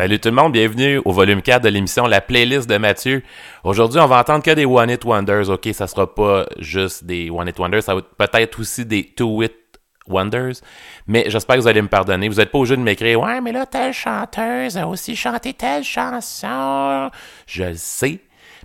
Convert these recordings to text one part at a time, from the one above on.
Salut tout le monde, bienvenue au volume 4 de l'émission La playlist de Mathieu. Aujourd'hui, on va entendre que des One It Wonders, ok? Ça sera pas juste des One It Wonders, ça va peut-être aussi des Two It Wonders. Mais j'espère que vous allez me pardonner. Vous n'êtes pas obligé de m'écrire Ouais, mais là, telle chanteuse a aussi chanté telle chanson. Je le sais.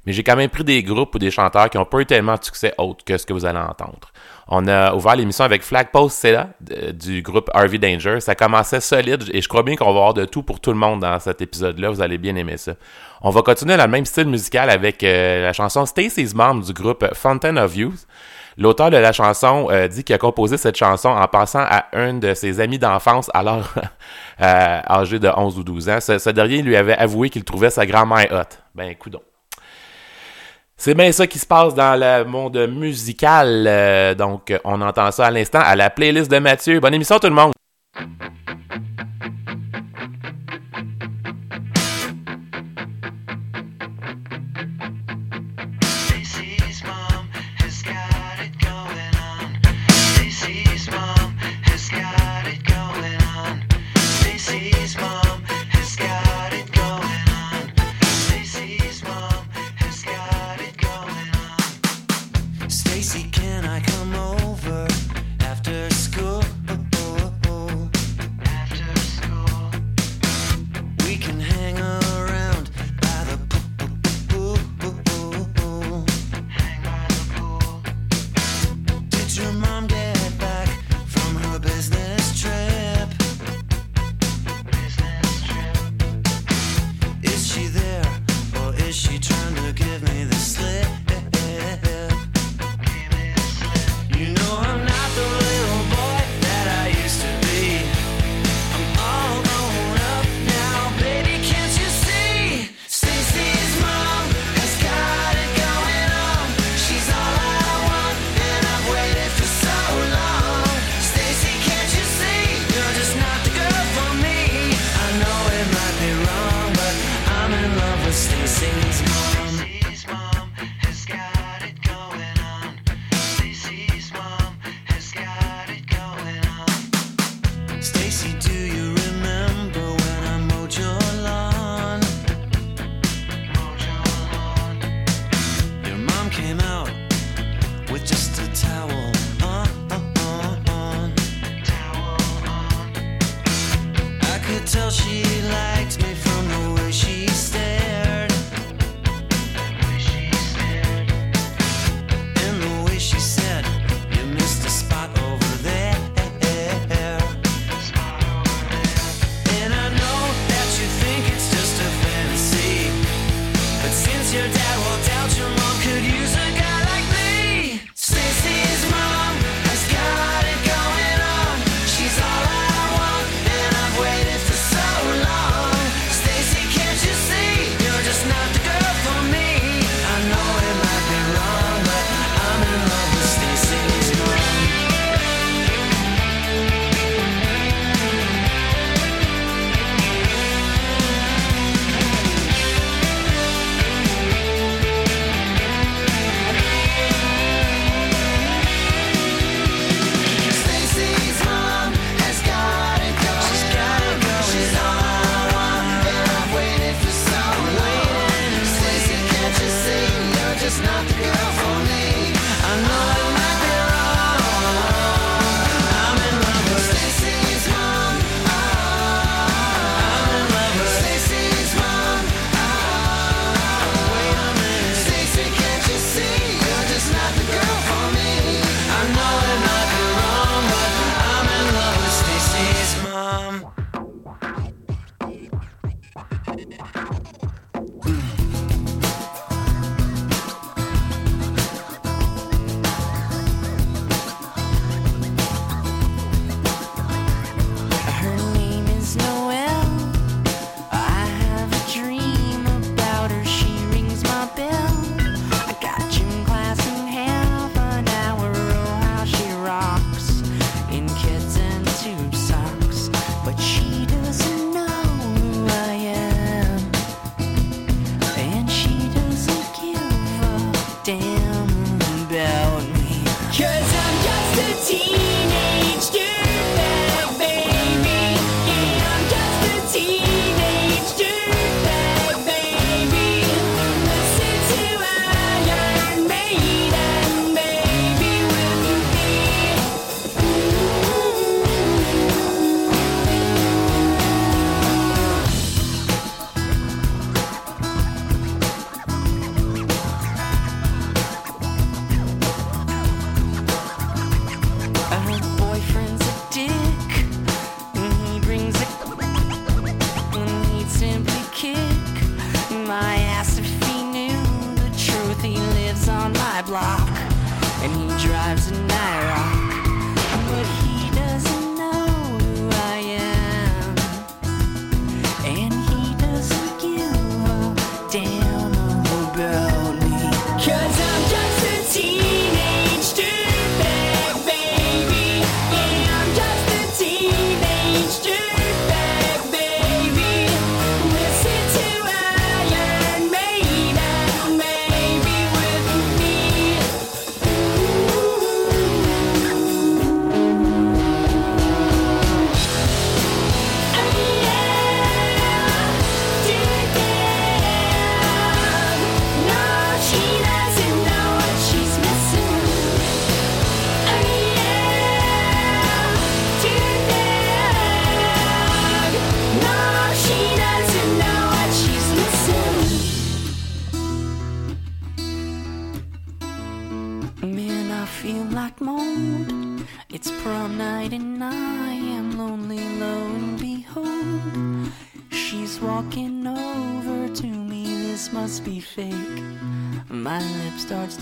Mais j'ai quand même pris des groupes ou des chanteurs qui ont pas eu tellement de succès autre que ce que vous allez entendre. On a ouvert l'émission avec Flag Post là du groupe Harvey Danger. Ça commençait solide et je crois bien qu'on va avoir de tout pour tout le monde dans cet épisode-là. Vous allez bien aimer ça. On va continuer dans le même style musical avec euh, la chanson Stacy's Mom du groupe Fountain of Youth. L'auteur de la chanson euh, dit qu'il a composé cette chanson en passant à un de ses amis d'enfance alors euh, âgé de 11 ou 12 ans. Ce, dernier lui avait avoué qu'il trouvait sa grand-mère hot. Ben, écoute c'est bien ça qui se passe dans le monde musical. Euh, donc, on entend ça à l'instant à la playlist de Mathieu. Bonne émission tout le monde!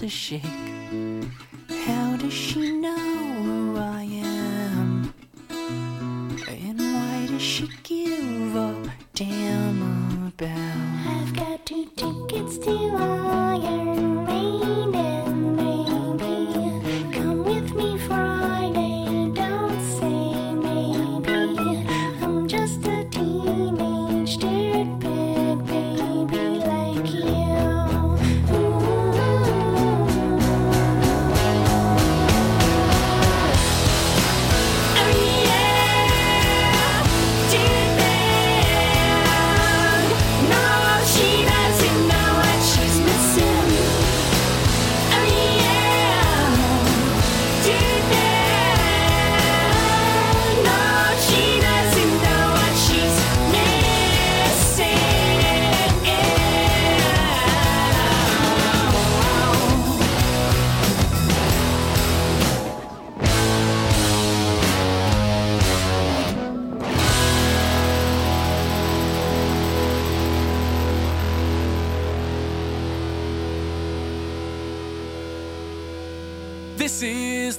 to shake.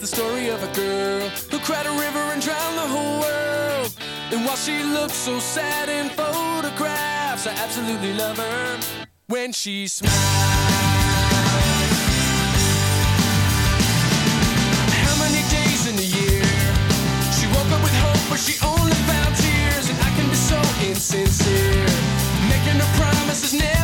the story of a girl who cried a river and drowned the whole world. And while she looks so sad in photographs, I absolutely love her when she smiles. How many days in a year she woke up with hope, but she only found tears? And I can be so insincere, making her promises never.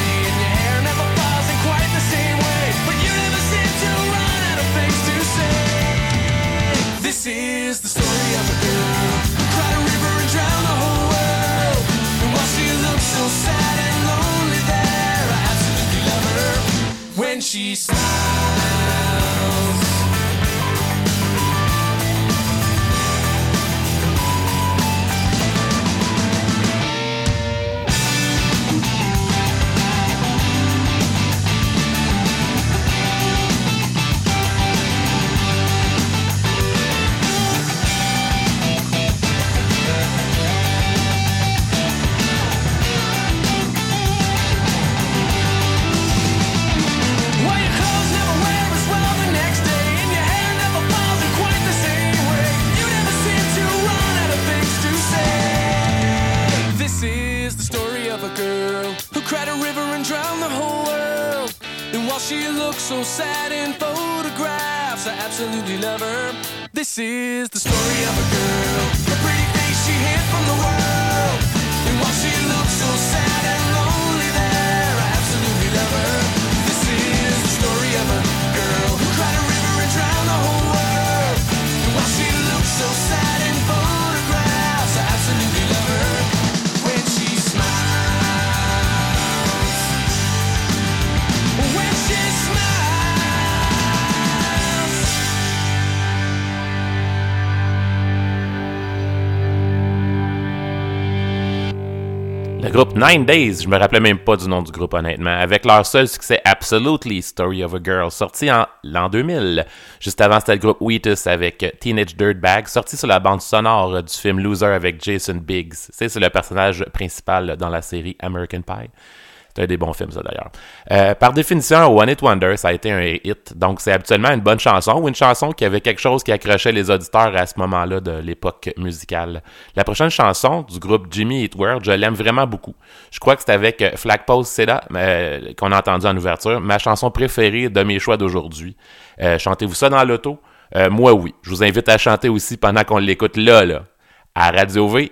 sad and lonely there. I absolutely love her when she smiles. looks so sad in photographs. I absolutely love her. This is the story of a girl. The pretty face she hid from the world. And while she looks so sad and low, groupe Nine Days, je me rappelais même pas du nom du groupe honnêtement, avec leur seul succès Absolutely Story of a Girl, sorti en l'an 2000. Juste avant, c'était le groupe Wheatus avec Teenage Dirtbag, sorti sur la bande sonore du film Loser avec Jason Biggs. C'est c'est le personnage principal dans la série American Pie. C'est un des bons films, ça, d'ailleurs. Euh, par définition, One Hit Wonder, ça a été un hit. Donc, c'est habituellement une bonne chanson ou une chanson qui avait quelque chose qui accrochait les auditeurs à ce moment-là de l'époque musicale. La prochaine chanson du groupe Jimmy Eat World, je l'aime vraiment beaucoup. Je crois que c'est avec euh, Flagpole Seda euh, qu'on a entendu en ouverture, ma chanson préférée de mes choix d'aujourd'hui. Euh, Chantez-vous ça dans l'auto? Moi, oui. Je vous invite à chanter aussi pendant qu'on l'écoute là, là, à Radio V.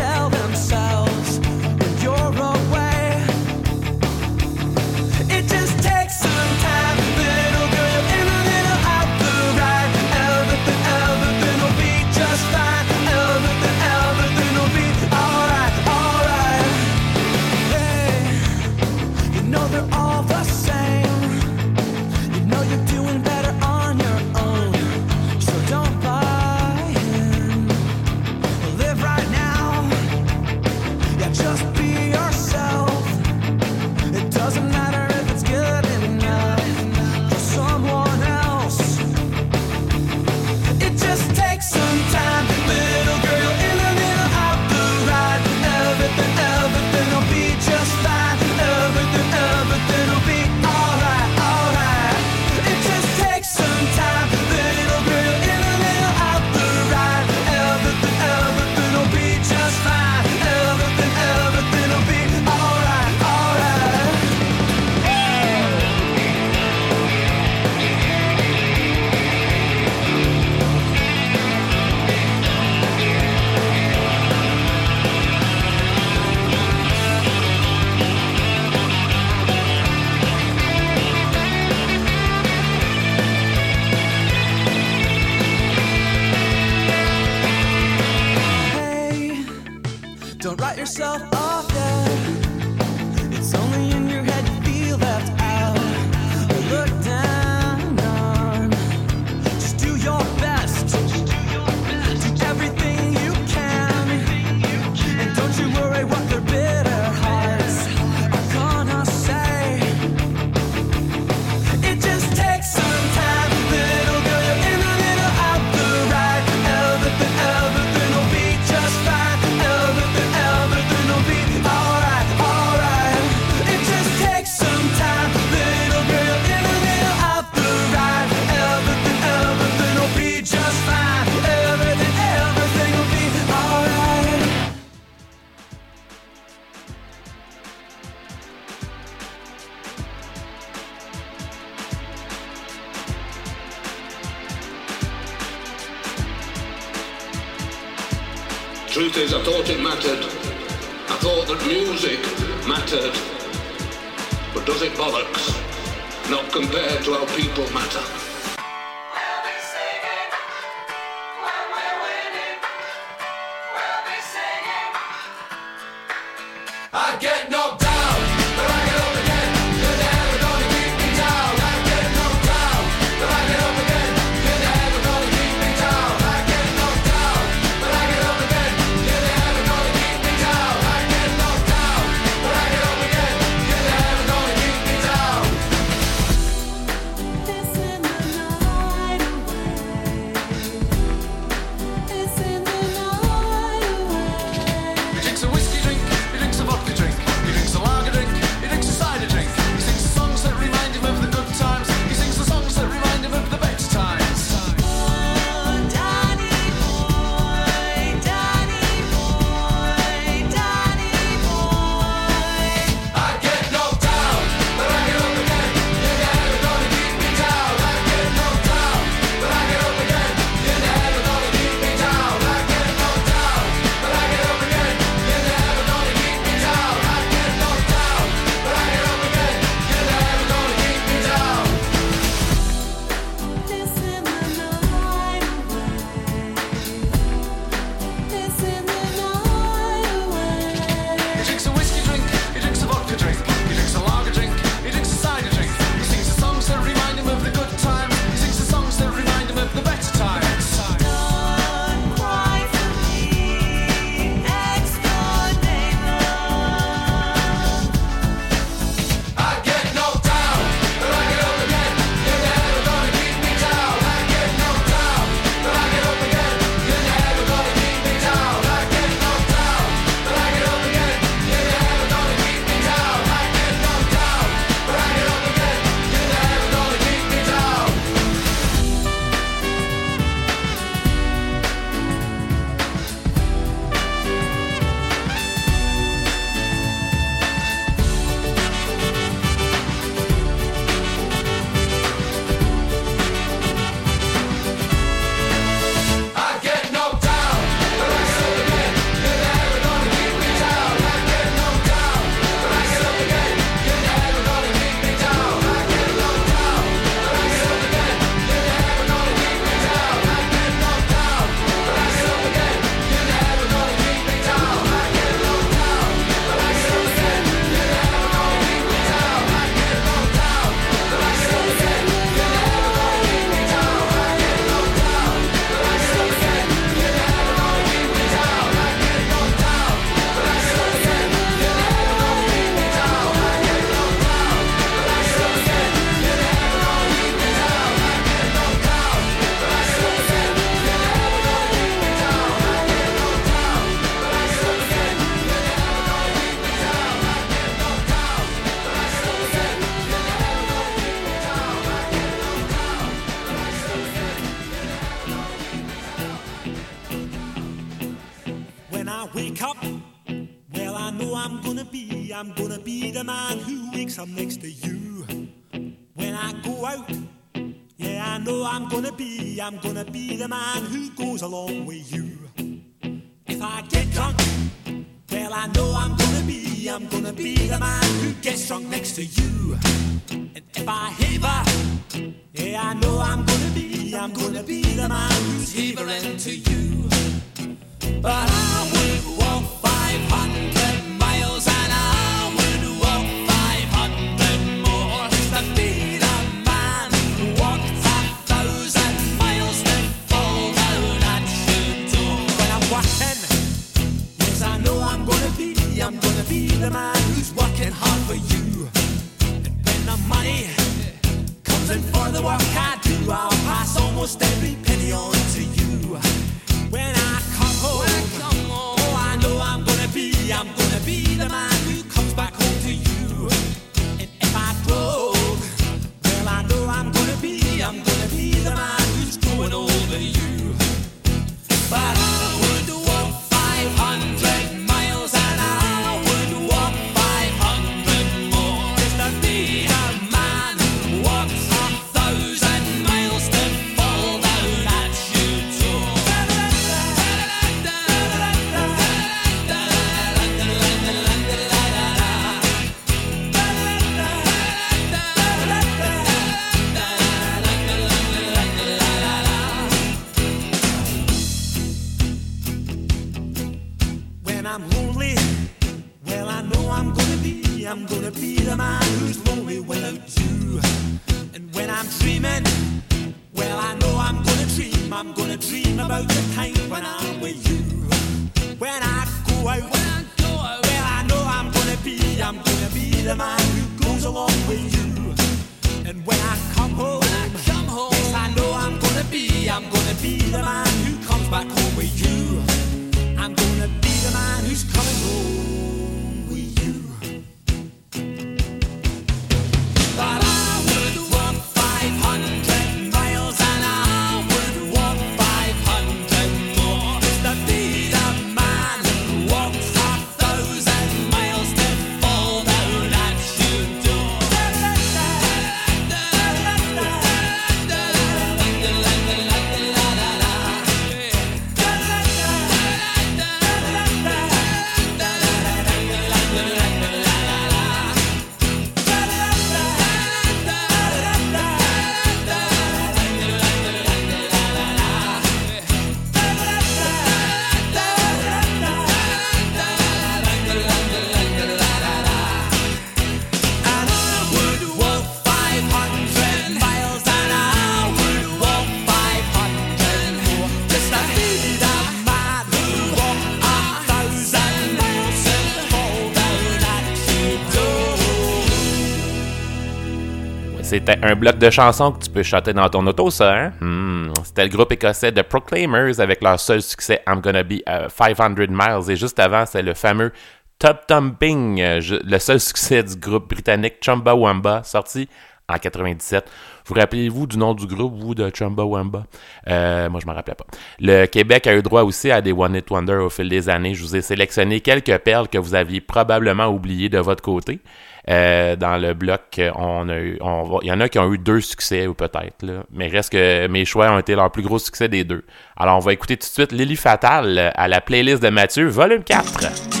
C'était un bloc de chansons que tu peux chanter dans ton auto, ça, hein? Hmm. C'était le groupe écossais The Proclaimers avec leur seul succès I'm Gonna Be euh, 500 Miles. Et juste avant, c'est le fameux Top Thumping, euh, le seul succès du groupe britannique Chumbawamba, sorti en 97. Vous rappelez-vous du nom du groupe, vous, de Chumbawamba? Euh, moi, je m'en rappelais pas. Le Québec a eu droit aussi à des One Hit Wonder au fil des années. Je vous ai sélectionné quelques perles que vous aviez probablement oubliées de votre côté. Euh, dans le bloc, on a eu, il y en a qui ont eu deux succès ou peut-être, mais reste que mes choix ont été leur plus gros succès des deux. Alors on va écouter tout de suite Lily Fatal à la playlist de Mathieu, volume 4.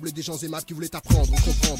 Des gens aimables qui voulaient apprendre, comprendre,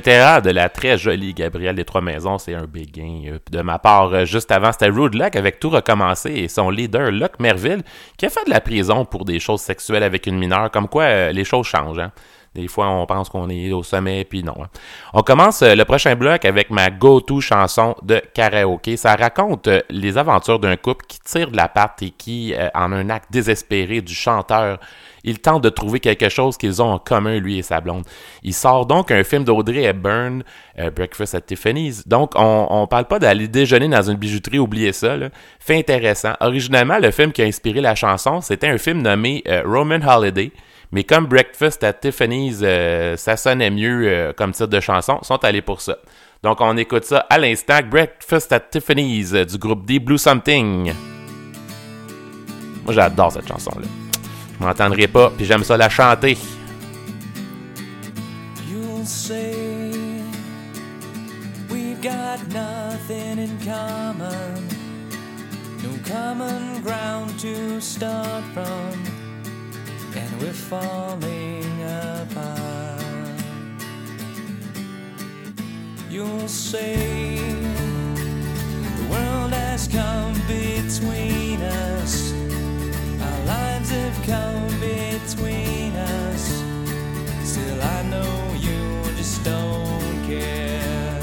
de la très jolie Gabrielle des Trois Maisons, c'est un béguin. Euh, De ma part, euh, juste avant, c'était Rude Luck avec Tout recommencer et son leader, Luck Merville, qui a fait de la prison pour des choses sexuelles avec une mineure, comme quoi euh, les choses changent. hein. Des fois, on pense qu'on est au sommet, puis non. hein. On commence le prochain bloc avec ma go-to chanson de karaoké. Ça raconte les aventures d'un couple qui tire de la patte et qui, en un acte désespéré du chanteur, il tente de trouver quelque chose qu'ils ont en commun, lui et sa blonde. Il sort donc un film d'Audrey Hepburn, euh, Breakfast at Tiffany's. Donc, on, on parle pas d'aller déjeuner dans une bijouterie, oubliez ça. Fait intéressant. Originalement, le film qui a inspiré la chanson, c'était un film nommé euh, Roman Holiday. Mais comme Breakfast at Tiffany's, euh, ça sonnait mieux comme titre de chanson, ils sont allés pour ça. Donc, on écoute ça à l'instant. Breakfast at Tiffany's du groupe Deep Blue Something. Moi, j'adore cette chanson-là. M'entendrai pas, puis j'aime ça la chanter. You'll say we've got nothing in common, no common ground to start from, and we're falling apart. You'll say the world has come between us, our lives have come between us. Still, I know you just don't care.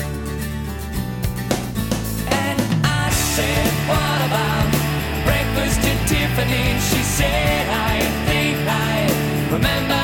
And I said, What about breakfast at Tiffany? She said, I think I remember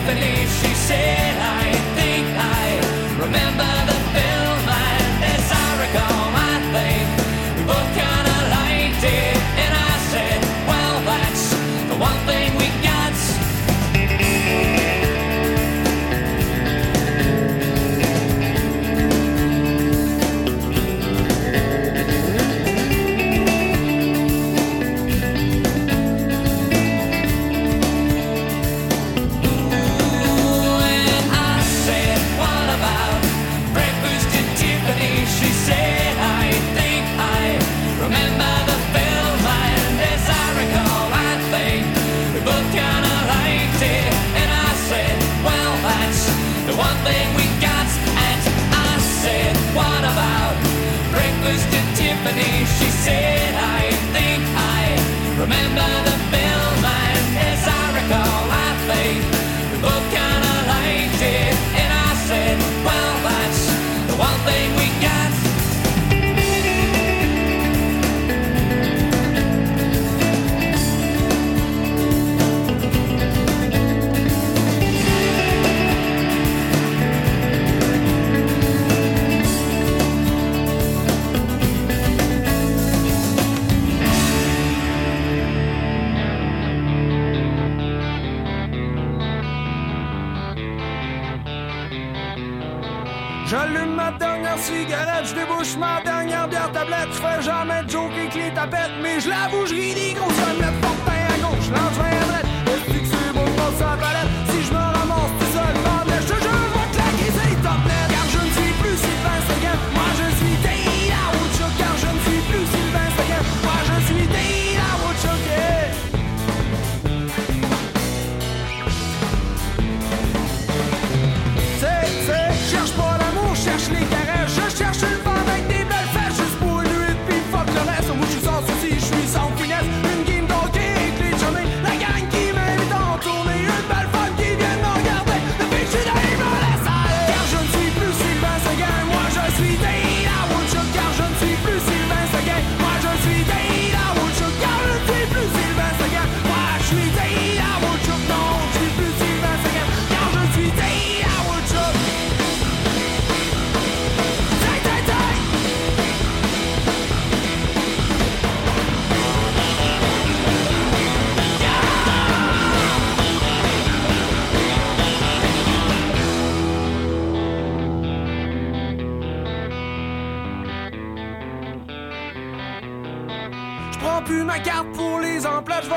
Tiffany, she said, I think I remember. mais je l'avoue, je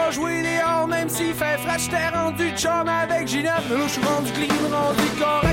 sors jouer dehors, même s'il fait fraîche, t'es rendu chum avec Ginette. Mais là, je suis rendu clean, rendu correct.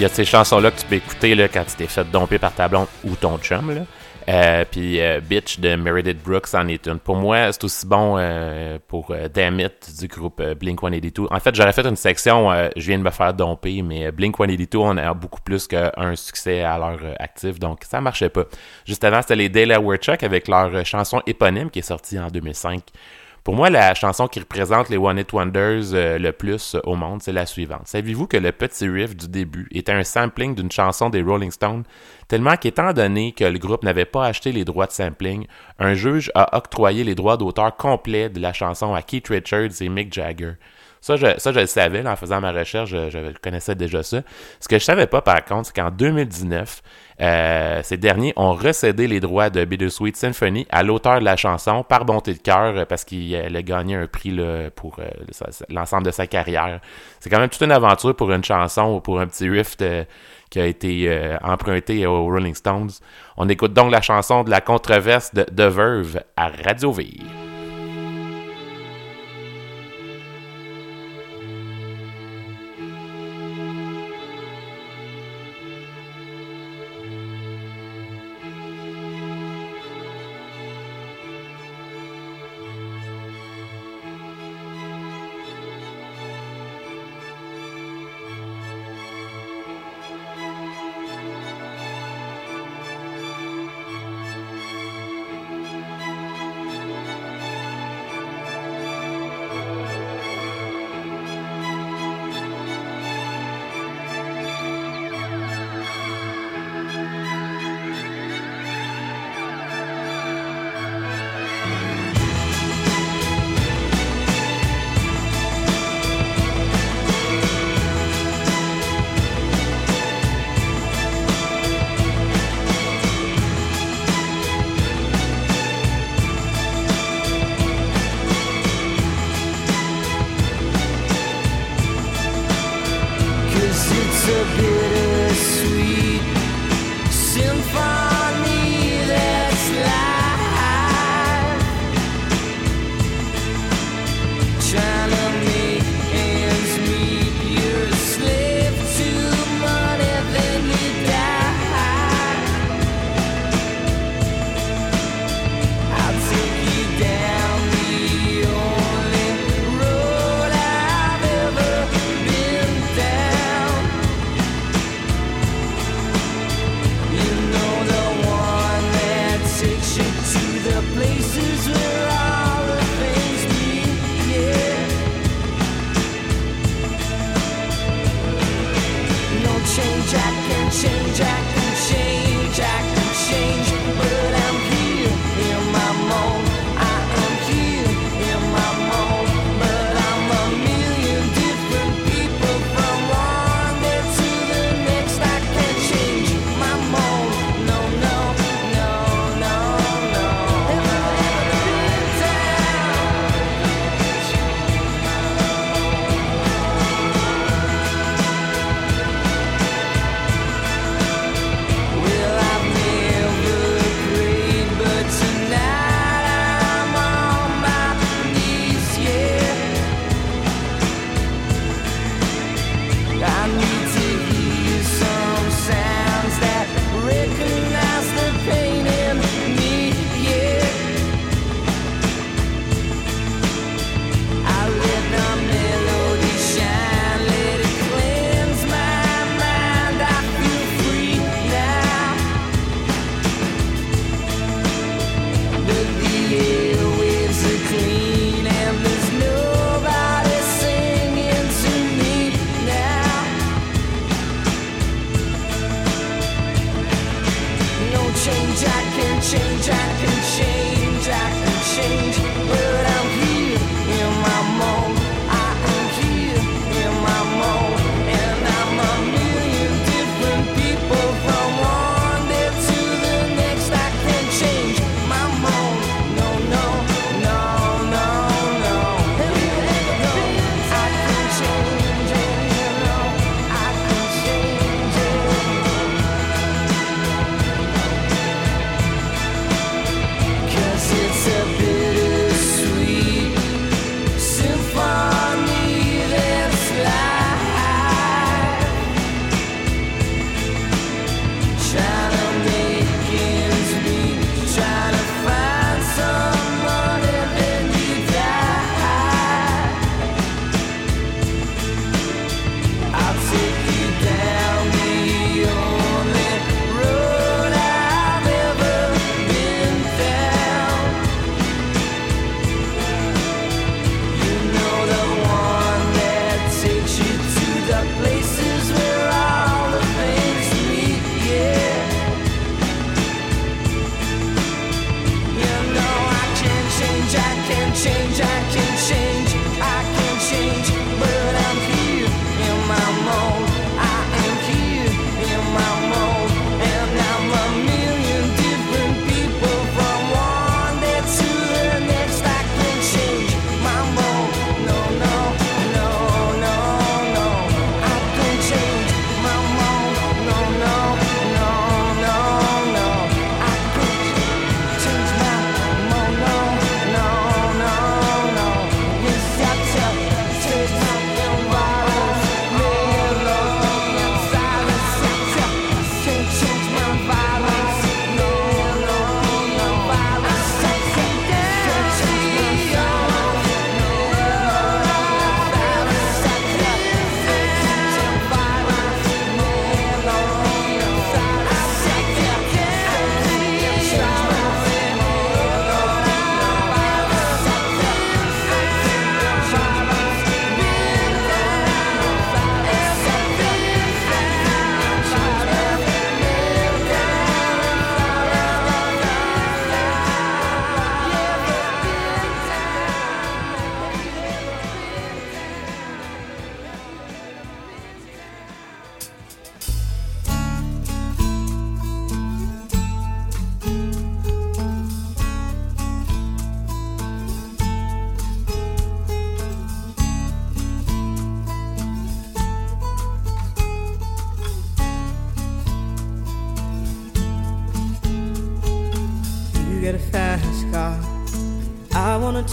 il y a ces chansons-là que tu peux écouter là, quand tu t'es fait domper par ta blonde ou ton chum. Là. Euh, puis euh, Bitch de Meredith Brooks en est une. Pour moi, c'est aussi bon euh, pour Damn It du groupe Blink 182. En fait, j'aurais fait une section Je viens de me faire domper, mais Blink 182, on a beaucoup plus qu'un succès à l'heure euh, active, donc ça marchait pas. Juste avant, c'était les Delaware Chuck avec leur chanson éponyme qui est sortie en 2005. Pour moi, la chanson qui représente les One Hit Wonders euh, le plus euh, au monde, c'est la suivante. Saviez-vous que le petit riff du début était un sampling d'une chanson des Rolling Stones, tellement qu'étant donné que le groupe n'avait pas acheté les droits de sampling, un juge a octroyé les droits d'auteur complets de la chanson à Keith Richards et Mick Jagger. Ça, je, ça, je le savais en faisant ma recherche, je, connaissais déjà ça. Ce que je savais pas, par contre, c'est qu'en 2019, euh, ces derniers ont recédé les droits de Bittersweet Symphony à l'auteur de la chanson par bonté de cœur euh, parce qu'il euh, a gagné un prix là, pour euh, l'ensemble de sa carrière. C'est quand même toute une aventure pour une chanson ou pour un petit riff de- qui a été euh, emprunté aux Rolling Stones. On écoute donc la chanson de la controverse de The Verve à Radio Ville.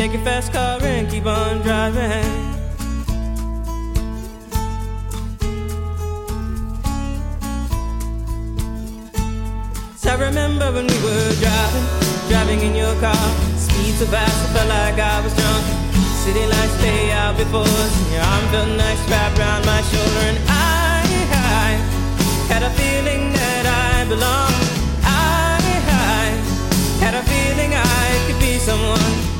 Take your fast car and keep on driving. So I remember when we were driving, driving in your car. Speed so fast, I felt like I was drunk. City lights lay out before us, your arm felt nice wrapped around my shoulder. And I, I had a feeling that I belonged. I, I had a feeling I could be someone,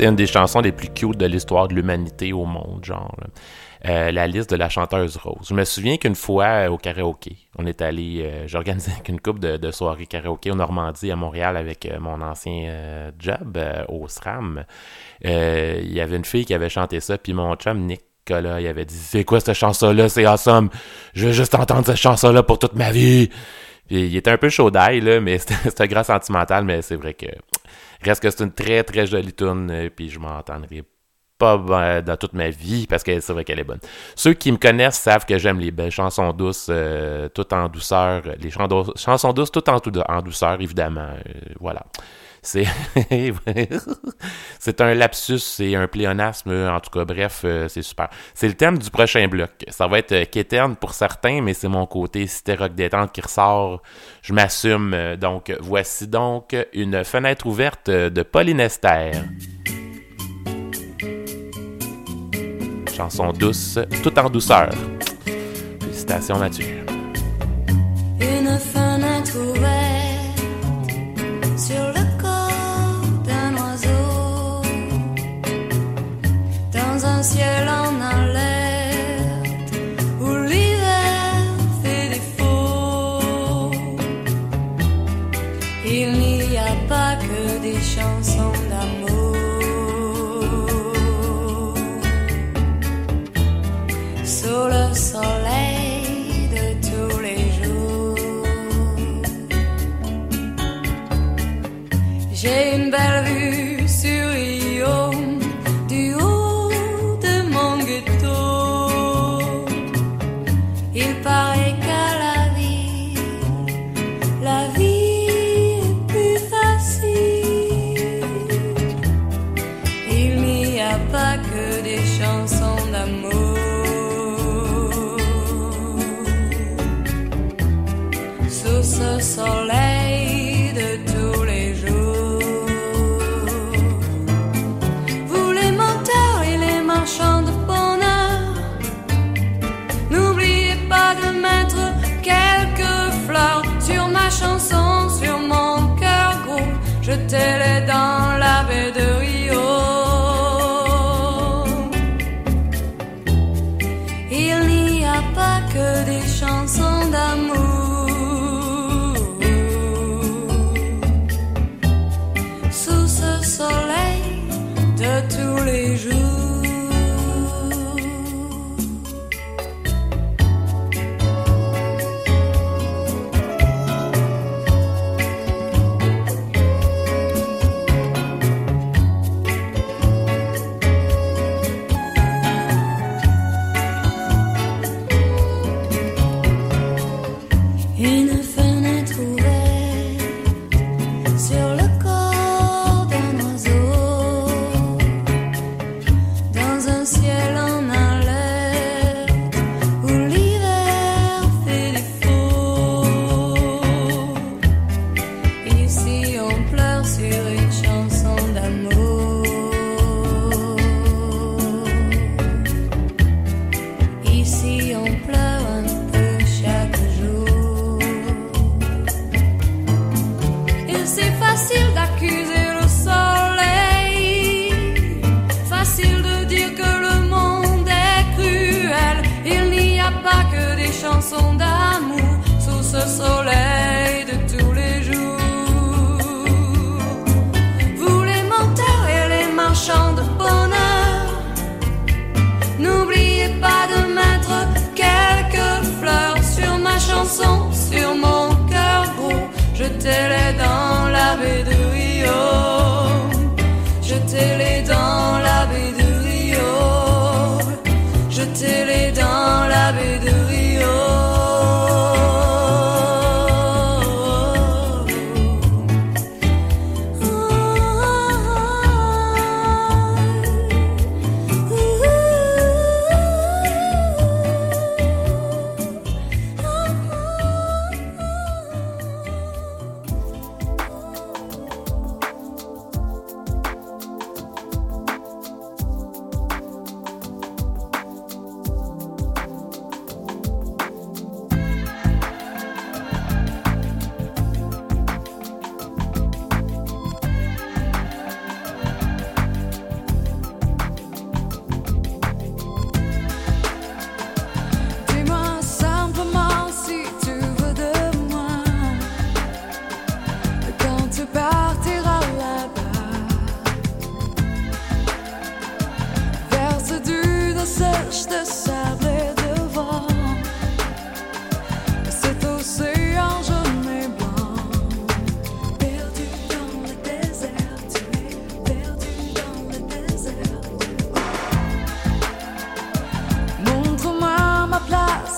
C'était une des chansons les plus cute de l'histoire de l'humanité au monde, genre. Euh, la liste de la chanteuse Rose. Je me souviens qu'une fois euh, au karaoké, on est allé, euh, j'organisais une couple de, de soirées karaoké en Normandie, à Montréal, avec mon ancien job au SRAM. Il y avait une fille qui avait chanté ça, puis mon chum Nicolas, il avait dit C'est quoi cette chanson-là? C'est awesome Je veux juste entendre cette chanson-là pour toute ma vie. Puis il était un peu chaud d'ail, mais c'était un sentimental, mais c'est vrai que reste que c'est une très très jolie tune, euh, puis je m'entendrai pas ben, dans toute ma vie parce que c'est vrai qu'elle est bonne. Ceux qui me connaissent savent que j'aime les belles chansons douces, euh, tout en douceur, les chansons douces tout en, tout en douceur, évidemment. euh, voilà. C'est un lapsus, c'est un pléonasme, en tout cas, bref, euh, c'est super. C'est le thème du prochain bloc. Ça va être euh, quétaine pour certains, mais c'est mon côté rock détente qui ressort. Je m'assume. Euh, Donc, voici donc une fenêtre ouverte de Pauline Esther. Chanson douce, tout en douceur. Félicitations Mathieu. Une fenêtre ouverte sur ciel en alerte où l'hiver fait défaut. Il n'y a pas que des chansons d'amour sous le soleil de tous les jours. J'ai une belle vue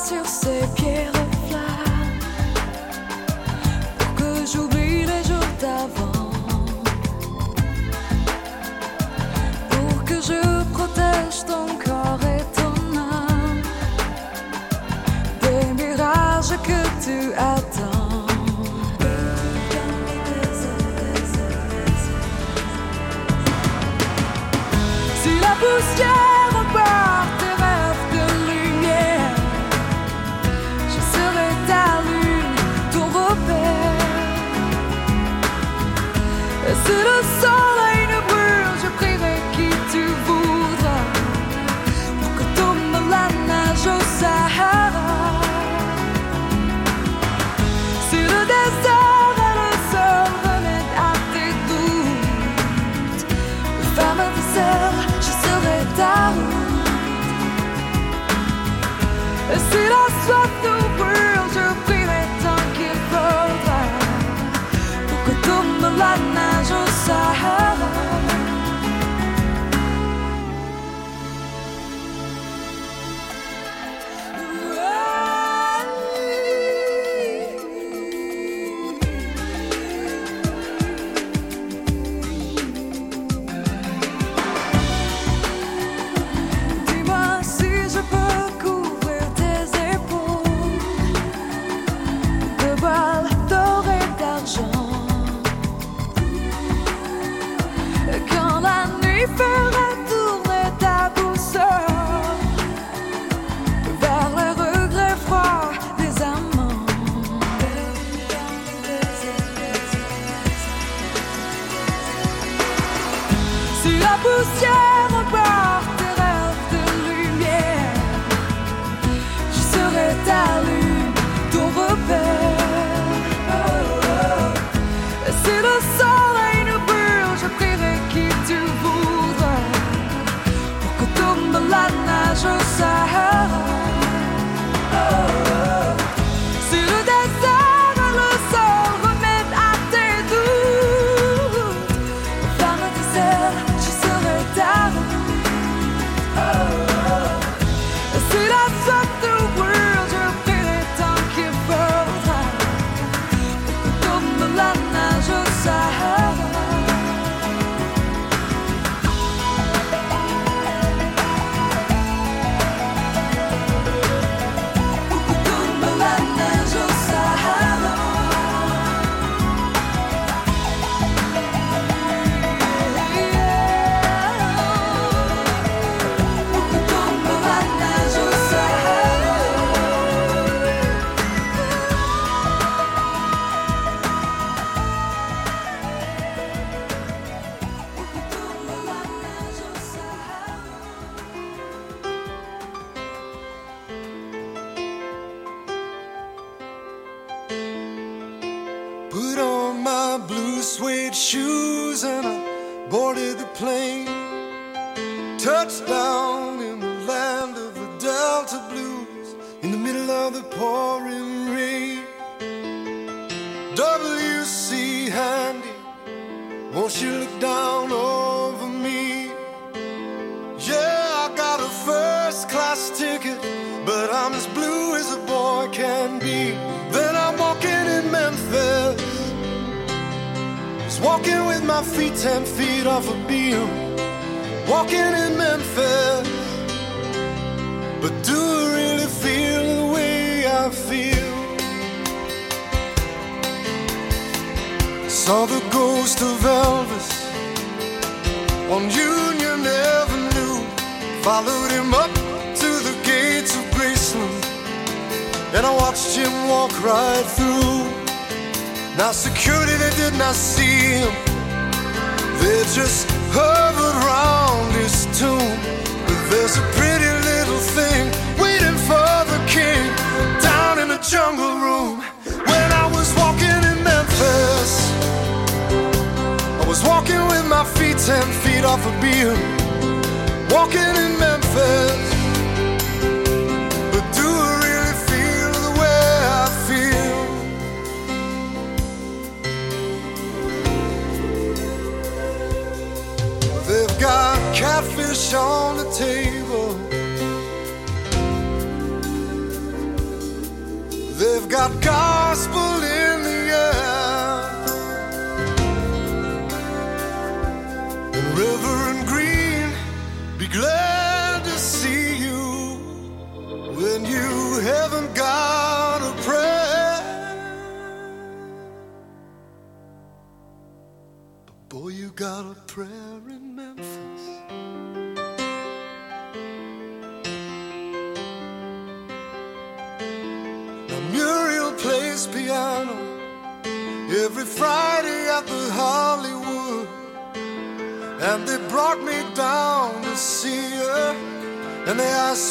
sur ces pierres flammes pour que j'oublie les jours d'avant, pour que je protège ton corps et ton âme des mirages que tu attends. poussière.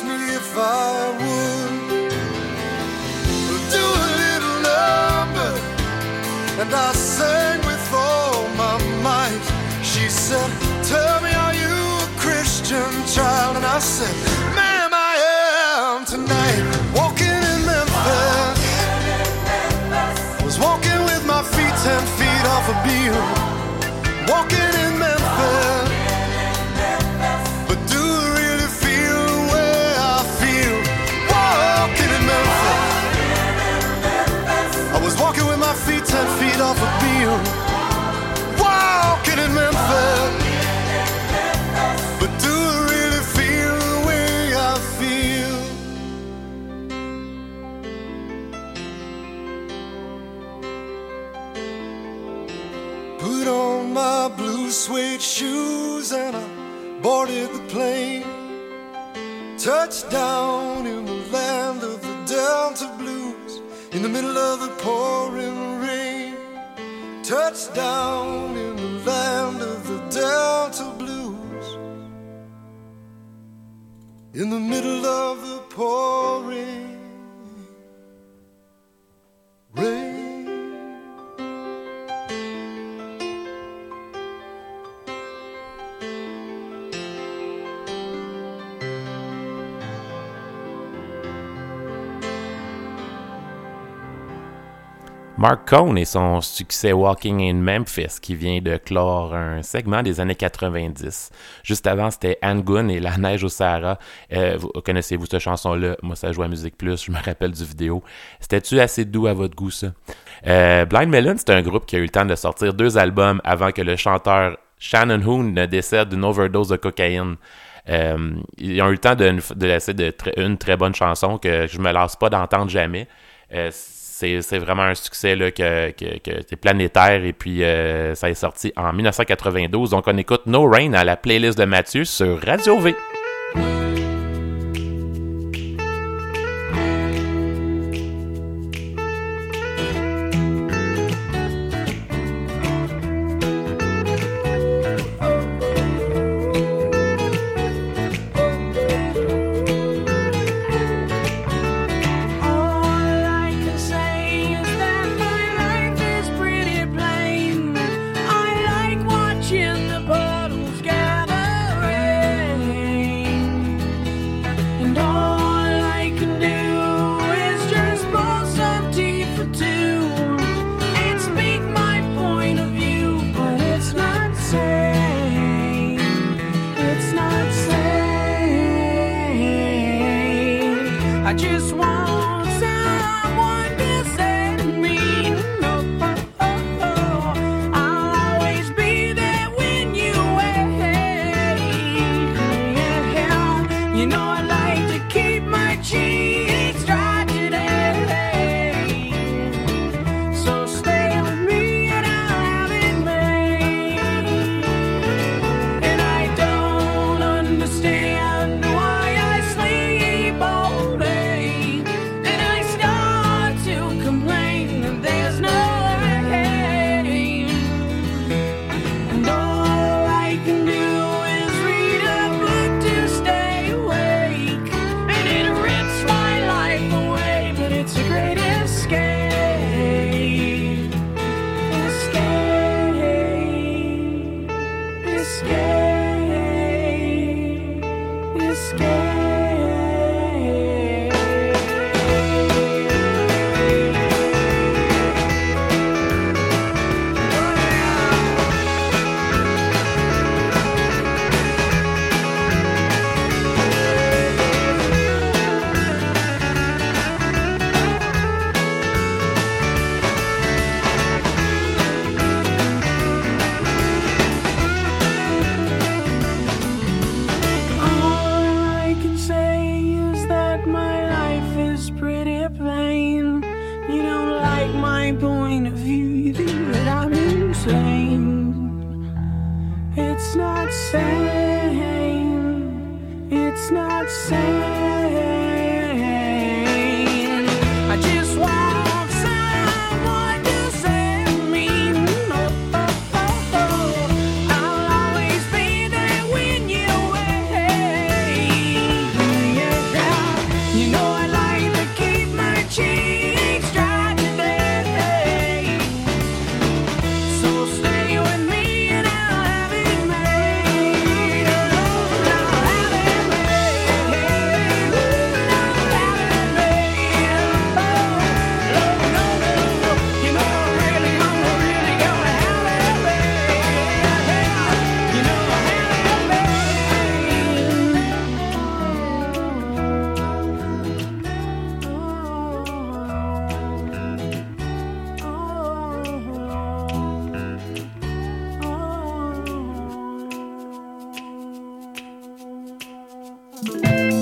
Me if I would do a little number. And I sang with all my might. She said, Tell me, are you a Christian child? And I said, Ma'am, I am tonight. Walking in Memphis. Was walking with my feet ten feet off a beam. Walking shoes and I boarded the plane. Touchdown in the land of the Delta Blues in the middle of the pouring rain. Touchdown in the land of the Delta Blues in the middle of the pouring rain. Mark Cohn et son succès Walking in Memphis qui vient de clore un segment des années 90. Juste avant, c'était Angun et La neige au Sahara. Euh, vous, connaissez-vous cette chanson-là? Moi, ça joue à Musique Plus, je me rappelle du vidéo. C'était-tu assez doux à votre goût, ça? Euh, Blind Melon, c'est un groupe qui a eu le temps de sortir deux albums avant que le chanteur Shannon Hoon ne décède d'une overdose de cocaïne. Euh, ils ont eu le temps de, laisser une très bonne chanson que je me lasse pas d'entendre jamais. C'est, vraiment un succès là, que, que, que c'est planétaire et puis euh, ça est sorti en 1992. Donc on écoute No Rain à la playlist de Mathieu sur Radio V. Bye.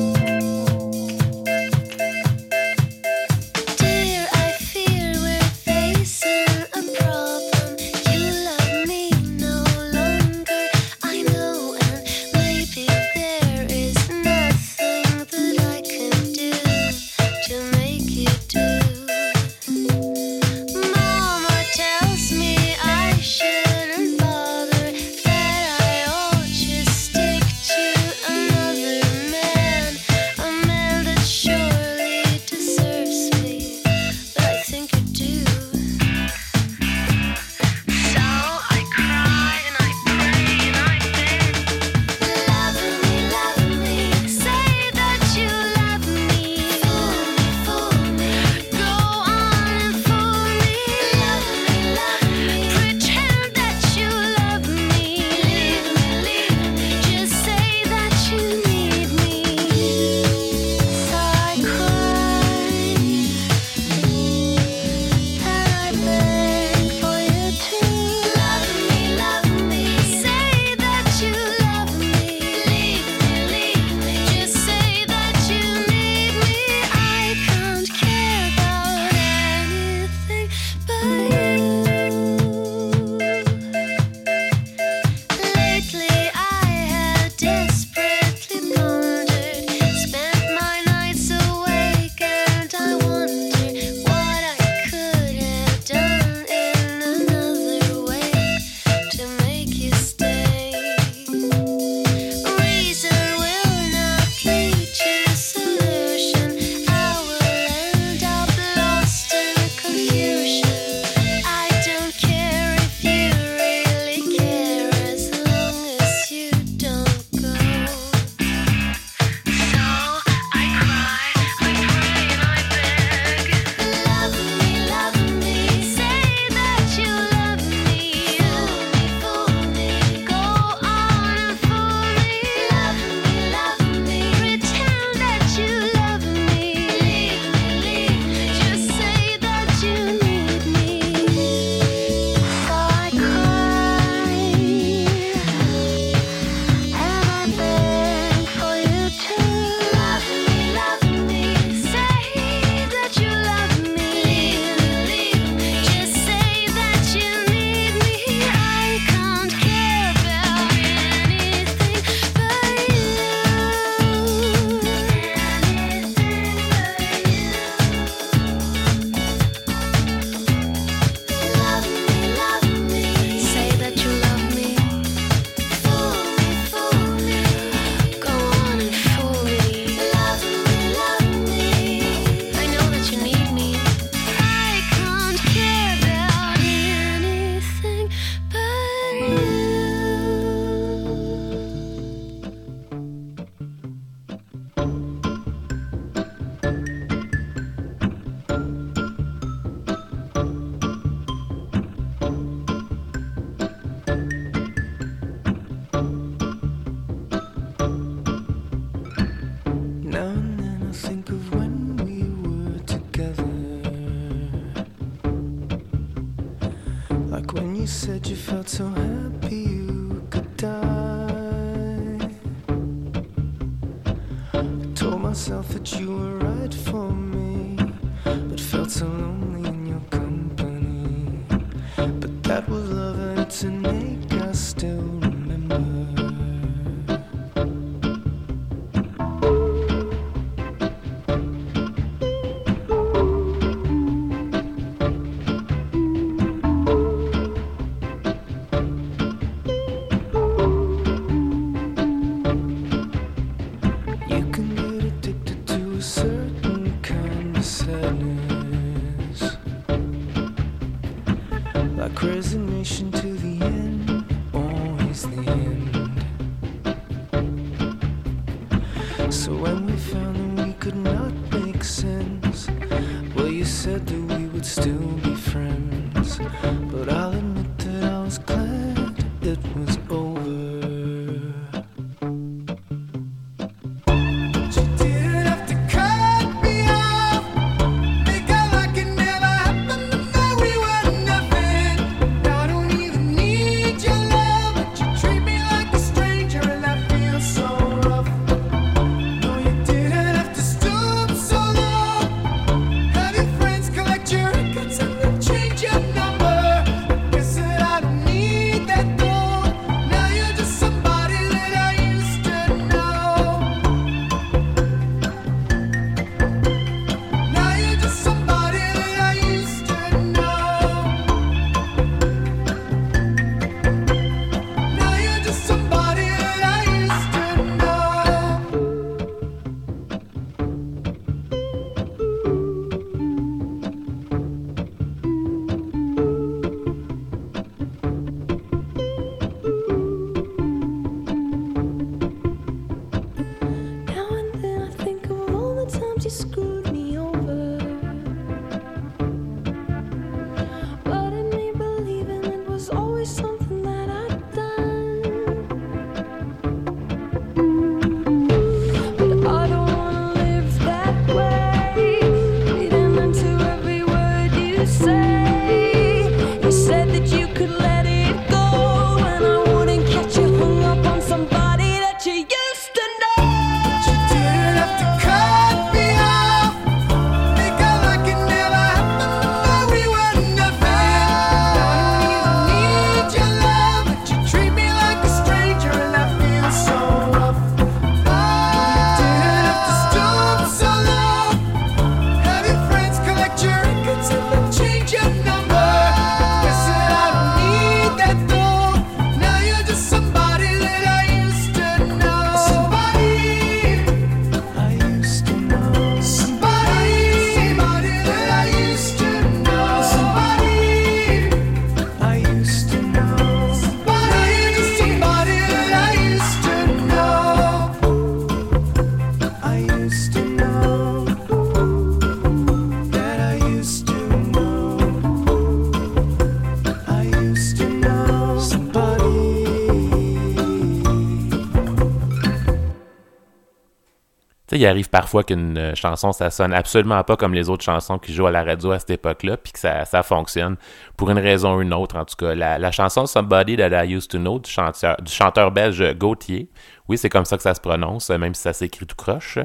Il arrive parfois qu'une euh, chanson, ça sonne absolument pas comme les autres chansons qui jouent à la radio à cette époque-là, puis que ça, ça fonctionne pour une raison ou une autre. En tout cas, la, la chanson Somebody That I Used to Know du chanteur, du chanteur belge Gauthier, oui, c'est comme ça que ça se prononce, même si ça s'écrit tout croche.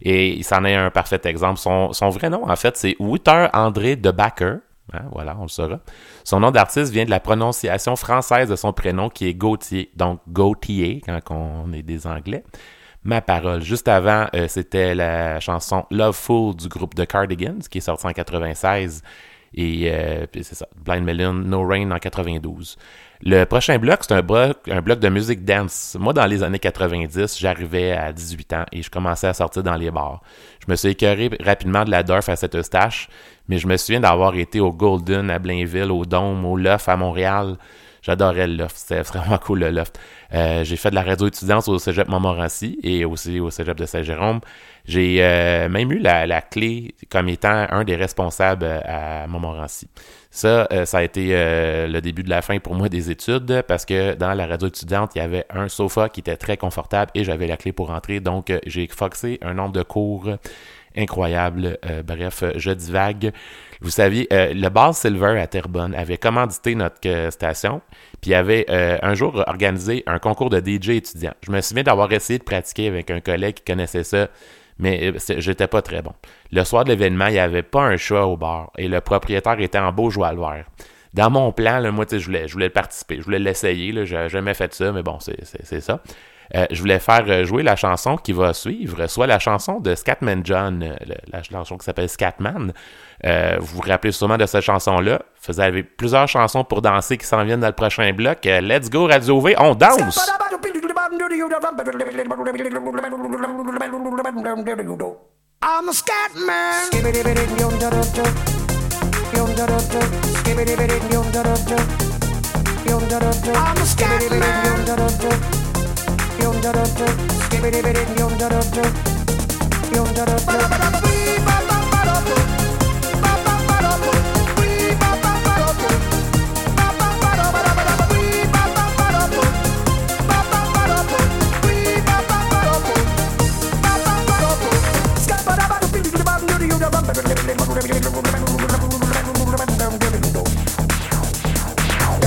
Et il s'en est un parfait exemple. Son, son vrai nom, en fait, c'est Wouter André de Backer. Hein, voilà, on le saura. Son nom d'artiste vient de la prononciation française de son prénom qui est Gauthier, donc Gauthier quand on est des Anglais. Ma parole. Juste avant, euh, c'était la chanson Loveful du groupe The Cardigans qui est sortie en 96 et euh, c'est ça, Blind Melon, No Rain en 92. Le prochain bloc, c'est un bloc, de musique dance. Moi, dans les années 90, j'arrivais à 18 ans et je commençais à sortir dans les bars. Je me suis écœuré rapidement de la Durf à cette eustache, mais je me souviens d'avoir été au Golden à Blainville, au Dôme, au Loft à Montréal. J'adorais le loft, c'était vraiment cool le loft. Euh, j'ai fait de la radio étudiante au cégep Montmorency et aussi au cégep de Saint-Jérôme. J'ai euh, même eu la, la, clé comme étant un des responsables à Montmorency. Ça, euh, ça a été euh, le début de la fin pour moi des études parce que dans la radio étudiante, il y avait un sofa qui était très confortable et j'avais la clé pour entrer. Donc, euh, j'ai foxé un nombre de cours incroyable. Euh, bref, euh, je divague. Vous saviez, euh, le bar Silver à Terrebonne avait commandité notre euh, station, puis avait euh, un jour organisé un concours de DJ étudiant. Je me souviens d'avoir essayé de pratiquer avec un collègue qui connaissait ça, mais euh, j'étais pas très bon. Le soir de l'événement, il n'y avait pas un chat au bar, et le propriétaire était en beau joie le vert. Dans mon plan, là, moi, je voulais, je voulais participer, je voulais l'essayer. là. J'ai jamais fait ça, mais bon, c'est ça. Euh, je voulais faire jouer la chanson qui va suivre, soit la chanson de Scatman John, euh, la chanson qui s'appelle Scatman. Euh, vous vous rappelez sûrement de cette chanson-là. Vous avez plusieurs chansons pour danser qui s'en viennent dans le prochain bloc. Let's go, Radio V, on danse! I'm a scat man. I'm a yum da da da, skibbity bitty yum da da da, yum da da da. Thank you.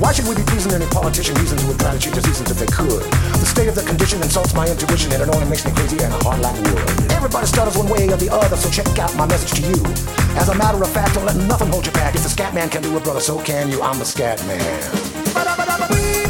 Why should we be pleasing any politician reasons who would try to cheat the seasons if they could? The state of the condition insults my intuition and it only makes me crazy and hard like wood. Everybody stutters one way or the other, so check out my message to you. As a matter of fact, don't let nothing hold you back. If the scat man can do it, brother, so can you. I'm the scat man.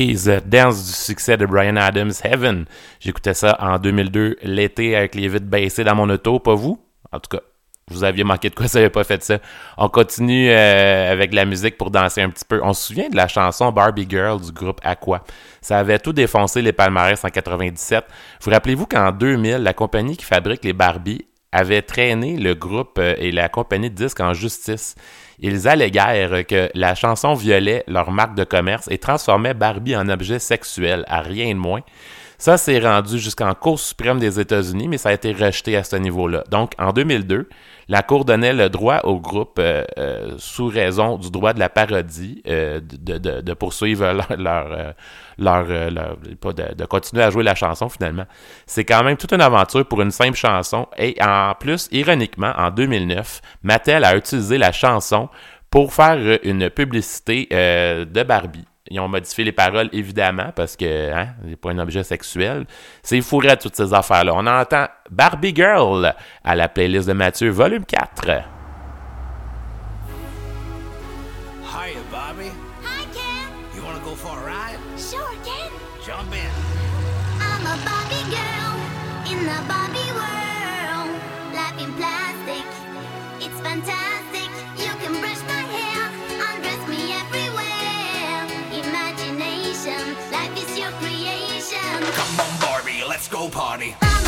Euh, Dance du succès de Brian Adams, Heaven. J'écoutais ça en 2002, l'été, avec les vitres baissées dans mon auto, pas vous? En tout cas, vous aviez manqué de quoi ça n'avait pas fait ça. On continue euh, avec la musique pour danser un petit peu. On se souvient de la chanson Barbie Girl du groupe Aqua. Ça avait tout défoncé les palmarès en 97. Vous rappelez-vous qu'en 2000, la compagnie qui fabrique les Barbie avait traîné le groupe euh, et la compagnie de disques en justice. Ils alléguèrent que la chanson violait leur marque de commerce et transformait Barbie en objet sexuel, à rien de moins. Ça s'est rendu jusqu'en Cour suprême des États-Unis, mais ça a été rejeté à ce niveau-là. Donc, en 2002, la Cour donnait le droit au groupe, euh, euh, sous raison du droit de la parodie, euh, de, poursuivre leur, leur, leur, leur- de, de continuer à jouer la chanson finalement. C'est quand même toute une aventure pour une simple chanson. Et en plus, ironiquement, en 2009, Mattel a utilisé la chanson pour faire une publicité de Barbie. Ils ont modifié les paroles, évidemment, parce que hein, c'est pas un objet sexuel. C'est fourré toutes ces affaires-là. On entend Barbie Girl à la playlist de Mathieu, volume 4. No party.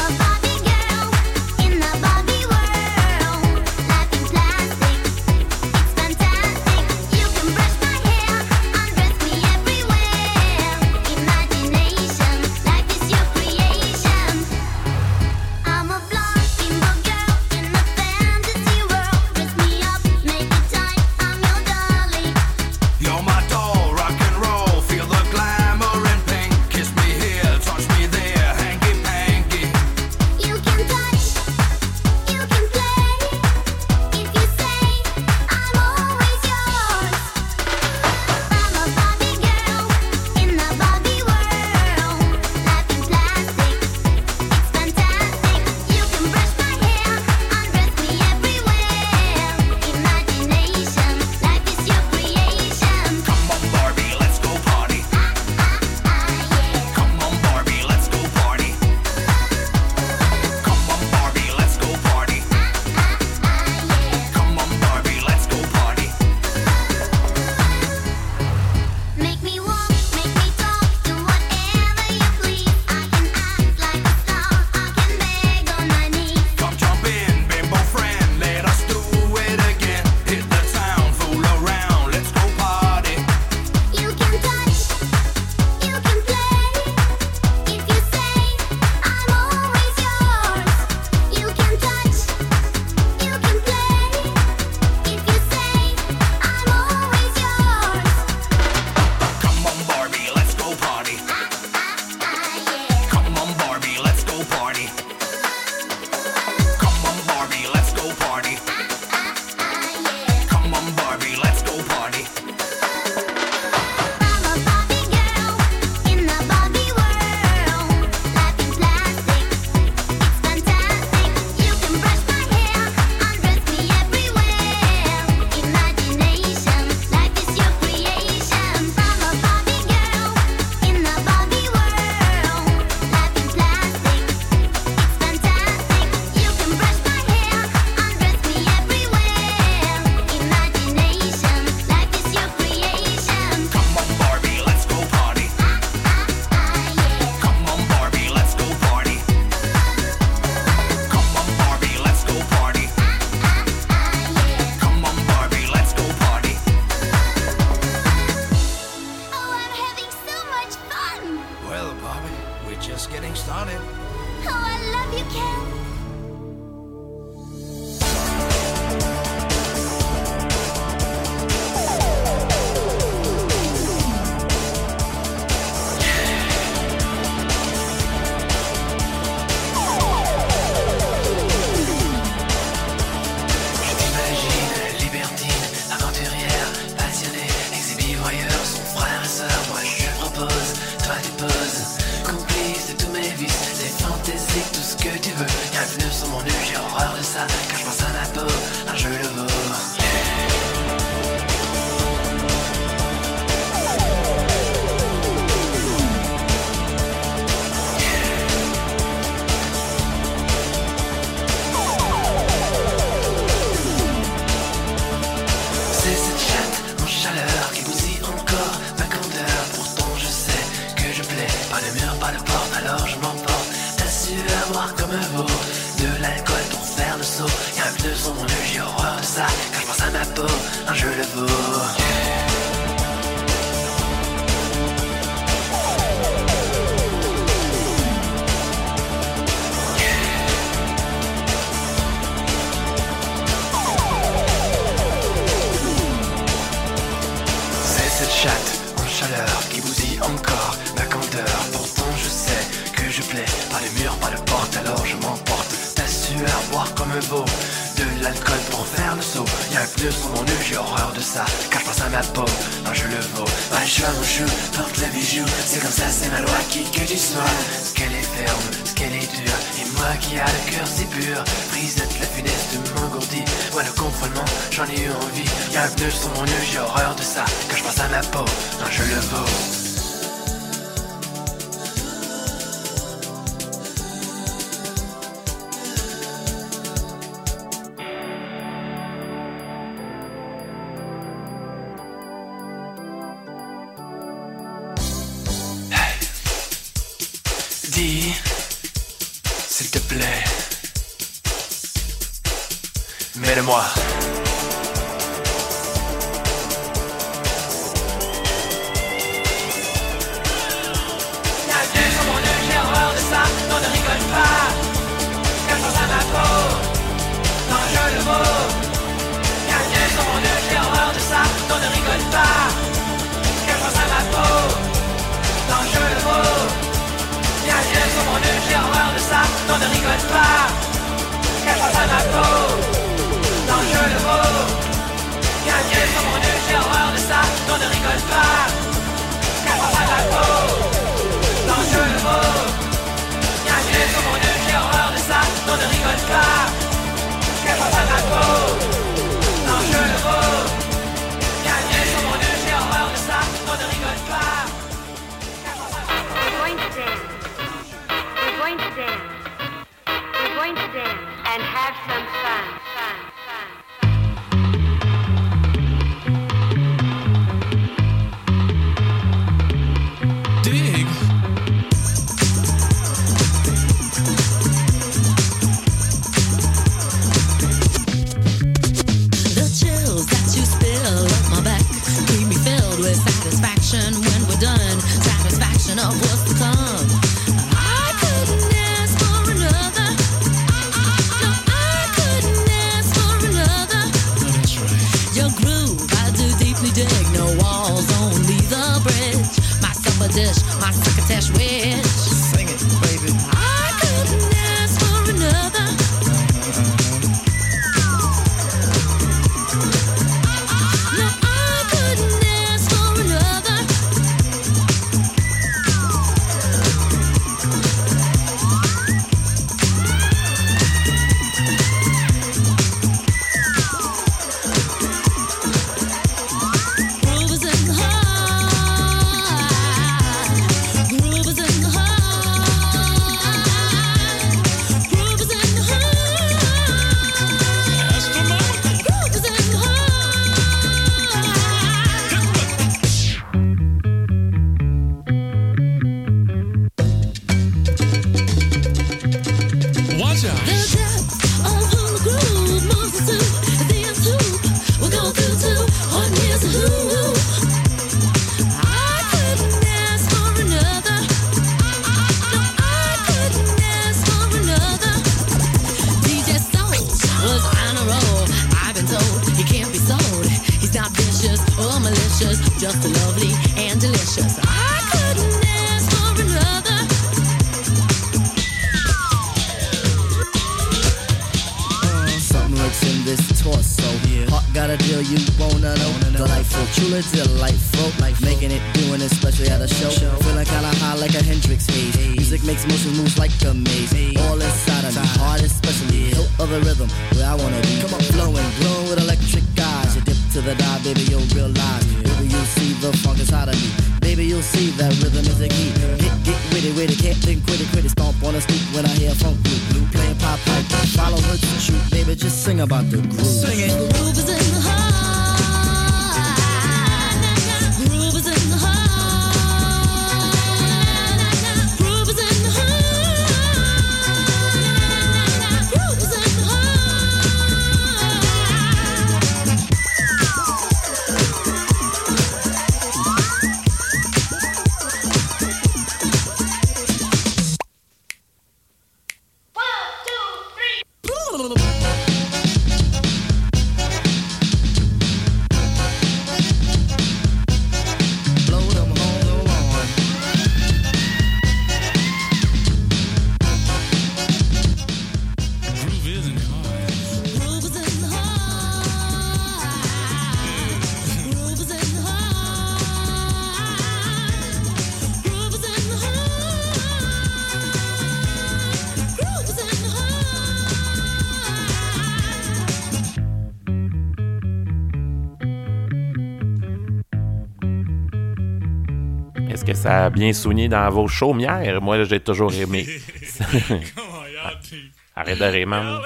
Bien soigné dans vos chaumières? Moi, j'ai toujours aimé. Arrête de rire, man.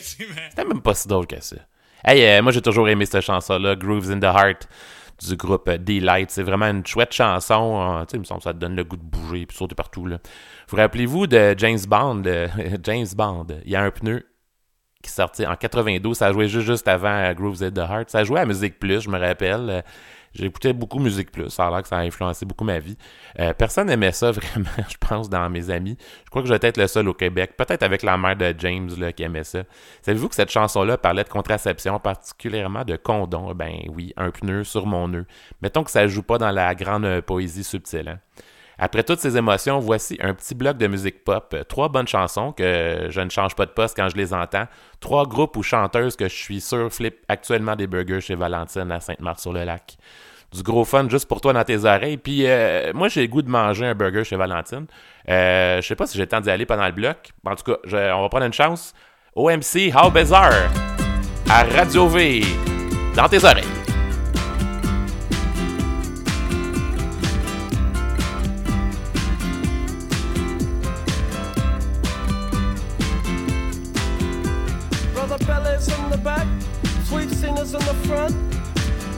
C'était même pas si drôle que ça. Hey, euh, moi, j'ai toujours aimé cette chanson-là, Grooves in the Heart, du groupe euh, Delight. C'est vraiment une chouette chanson. euh, tu sais, il me semble que ça te donne le goût de bouger et sauter partout. Là. Vous rappelez-vous de James Bond? euh, James Bond, il y a un pneu qui sortait en 92. Ça jouait juste, juste avant Grooves in the Heart. Ça jouait à Musique Plus, je me rappelle. J'écoutais beaucoup Musique Plus. Ça a l'air que ça a influencé beaucoup ma vie. Euh, personne n'aimait ça vraiment, je pense, dans mes amis. Je crois que je vais être le seul au Québec. Peut-être avec la mère de James là, qui aimait ça. Savez-vous que cette chanson-là parlait de contraception, particulièrement de condom? Ben oui, un pneu sur mon nœud. Mettons que ça joue pas dans la grande euh, poésie subtile. hein. Après toutes ces émotions, voici un petit bloc de musique pop. Euh, Trois bonnes chansons que je ne change pas de poste quand je les entends. Trois groupes ou chanteuses que je suis sûr flippent actuellement des burgers chez Valentine à Sainte-Marthe-sur-le-Lac. Du gros fun juste pour toi dans tes oreilles. Puis euh, moi, j'ai le goût de manger un burger chez Valentine. Euh, je sais pas si j'ai le temps d'y aller pendant le bloc. En tout cas, on va prendre une chance. OMC, How Bizarre, à Radio V, dans tes oreilles. Singers in the front.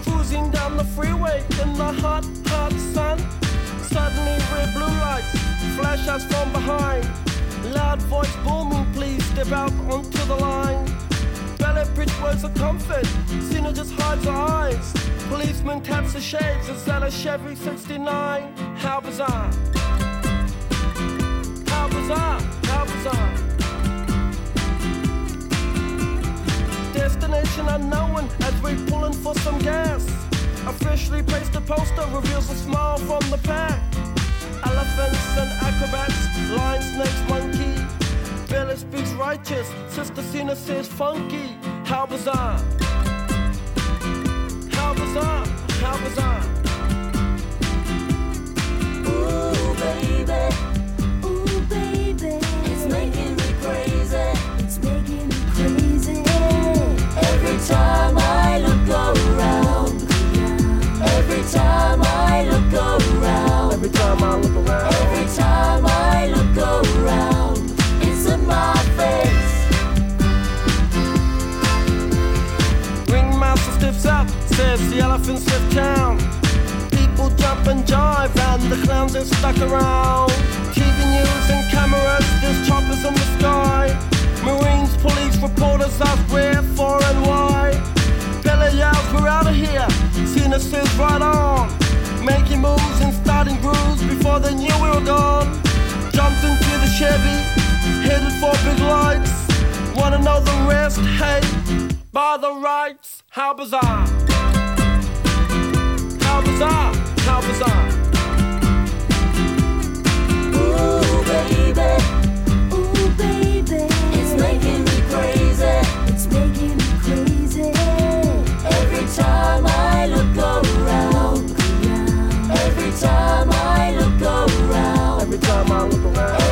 Cruising down the freeway in the hot, hot sun. Suddenly, red blue lights flash us from behind. Loud voice booming, please step out onto the line. Ballet bridge words of comfort, Cena just hides her eyes. Policeman taps the shades, is that a Chevy 69? How bizarre! How bizarre! How bizarre! Destination unknown as we pulling for some gas. Officially placed a poster reveals a smile from the pack. Elephants and acrobats, lion, snakes, monkey. Billy speaks righteous, Sister Cena says funky. How bizarre! How bizarre! How bizarre! Ooh, says the elephants left town. People jump and jive, and the clowns are stuck around. TV news and cameras, there's choppers in the sky. Marines, police, reporters ask where, for, and why. Billy yells, we're out of here. Cena says, right on. Making moves and starting grooves before they knew we were gone. Jumped into the Chevy, headed for big lights. Wanna know the rest? Hey, by the rights, how bizarre! How bizarre! How bizarre! Ooh, baby. Ooh, baby. It's making me crazy. It's making me crazy. Every time I look around. Every time I look around. Every time I look around.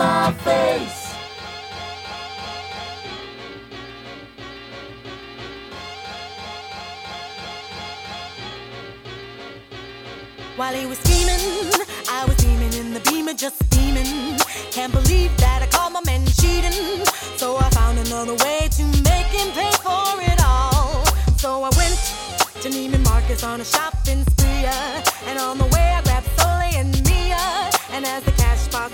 My face. While he was scheming, I was beaming in the beamer, just steaming. Can't believe that I caught my man cheating. So I found another way to make him pay for it all. So I went to Neiman Marcus on a shopping spree. uh, And on the way I grabbed Soleil and Mia. And as the cash box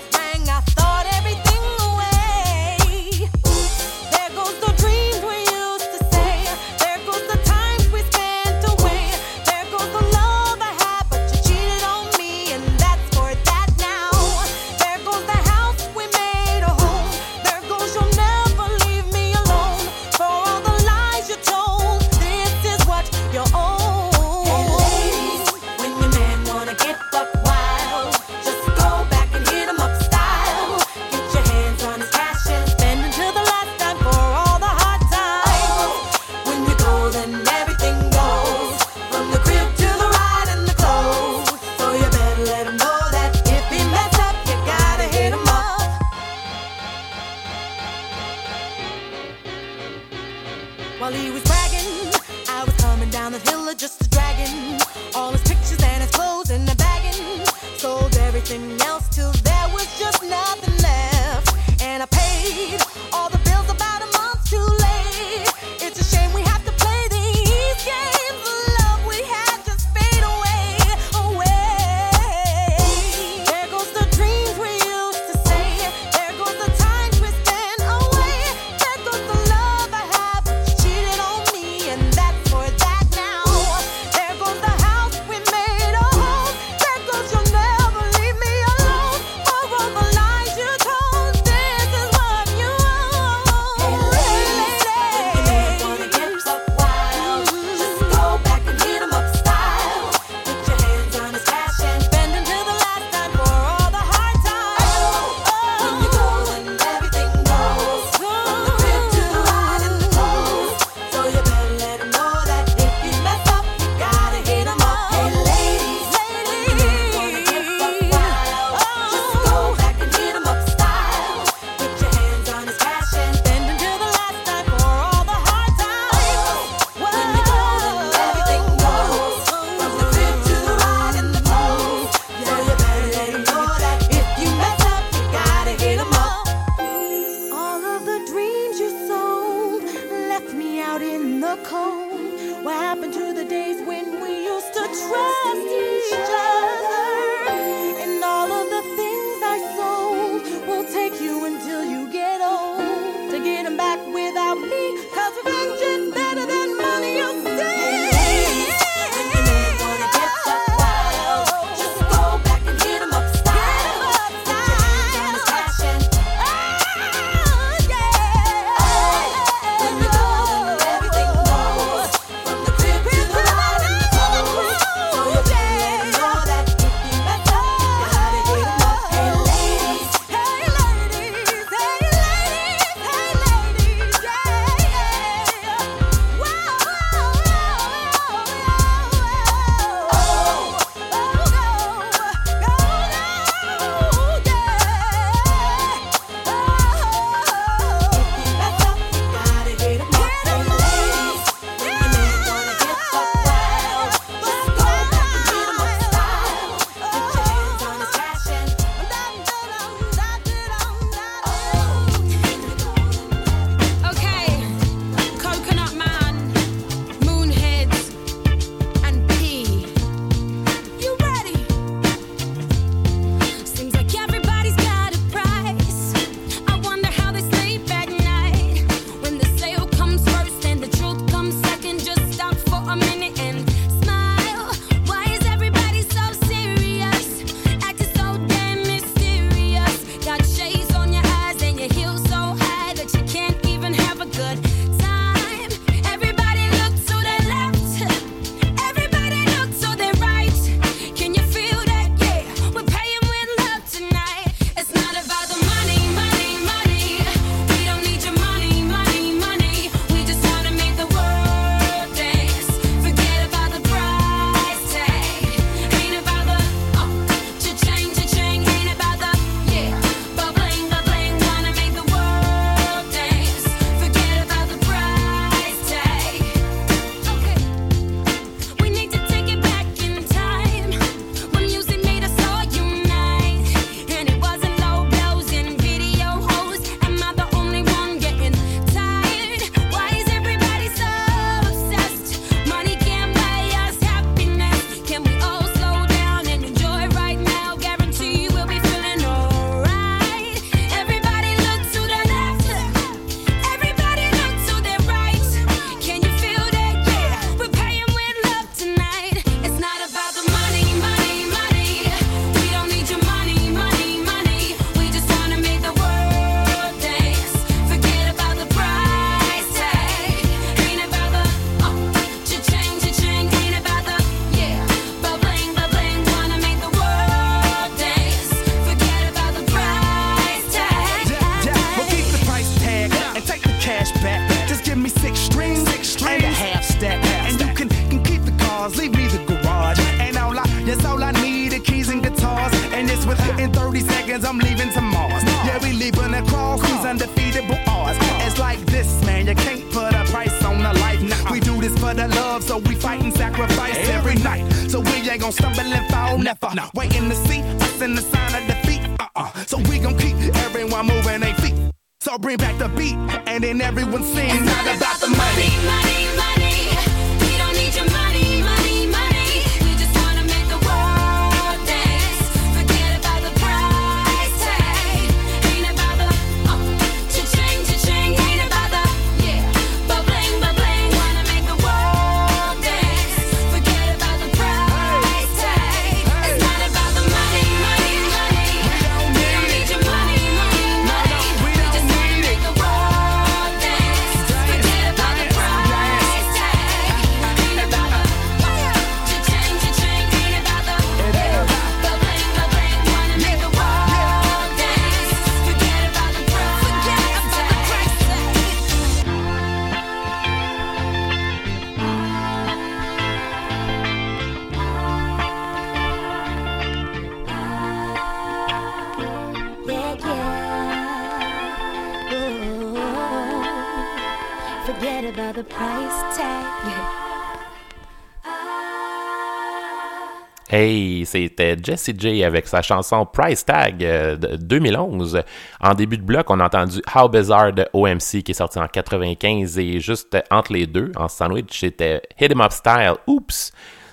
C'était Jessie J avec sa chanson Price Tag euh, de 2011. En début de bloc, on a entendu How Bizarre de OMC qui est sorti en 95 et juste entre les deux, en sandwich, c'était Hit 'em Up Style, Oops,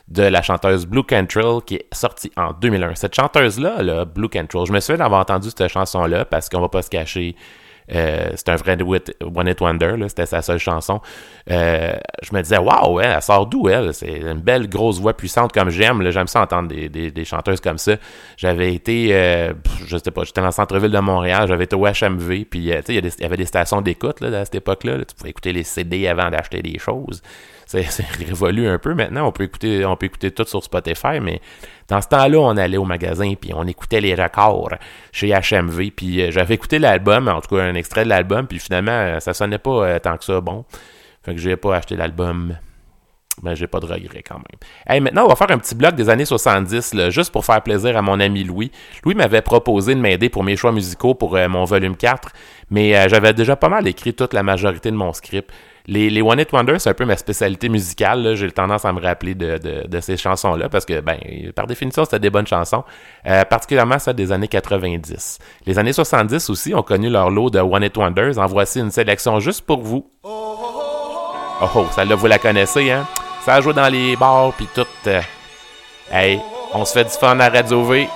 de la chanteuse Blue Cantrell qui est sortie en 2001. Cette chanteuse-là, là, Blue Cantrell, je me souviens d'avoir entendu cette chanson-là parce qu'on va pas se cacher. Euh, c'est un vrai One Hit Wonder, c'était sa seule chanson. Euh, je me disais, waouh, elle, sort d'où elle? C'est une belle grosse voix puissante comme j'aime. J'aime ça entendre des, des- chanteuses comme ça. J'avais été, euh, je sais pas, j'étais dans le centre-ville de Montréal, j'avais été au HMV, puis il y avait des stations d'écoute à cette époque-là. là. Tu pouvais écouter les CD avant d'acheter des choses. C'est révolu un peu maintenant. On peut écouter, on peut écouter tout sur Spotify, mais dans ce temps-là, on allait au magasin puis on écoutait les records chez HMV. Puis euh, j'avais écouté l'album, en tout cas un extrait de l'album, puis finalement, euh, ça sonnait pas euh, tant que ça bon. Fait que j'ai pas acheté l'album. Ben, j'ai pas de regrets quand même. Hey, maintenant, on va faire un petit bloc des années 70, là, juste pour faire plaisir à mon ami Louis. Louis m'avait proposé de m'aider pour mes choix musicaux pour mon volume 4, mais j'avais déjà pas mal écrit toute la majorité de mon script. Les, One Hit Wonders, c'est un peu ma spécialité musicale. J'ai tendance à me rappeler de, ces chansons-là parce que, ben, par définition, c'était des bonnes chansons, euh, particulièrement celles des années 90. Les années 70 aussi ont connu leur lot de One Hit Wonders. En voici une sélection juste pour vous. Oh oh, celle-là, vous la connaissez, hein? Ça joue dans les bars, puis tout. euh, Hey, on se fait du fun à Radio V.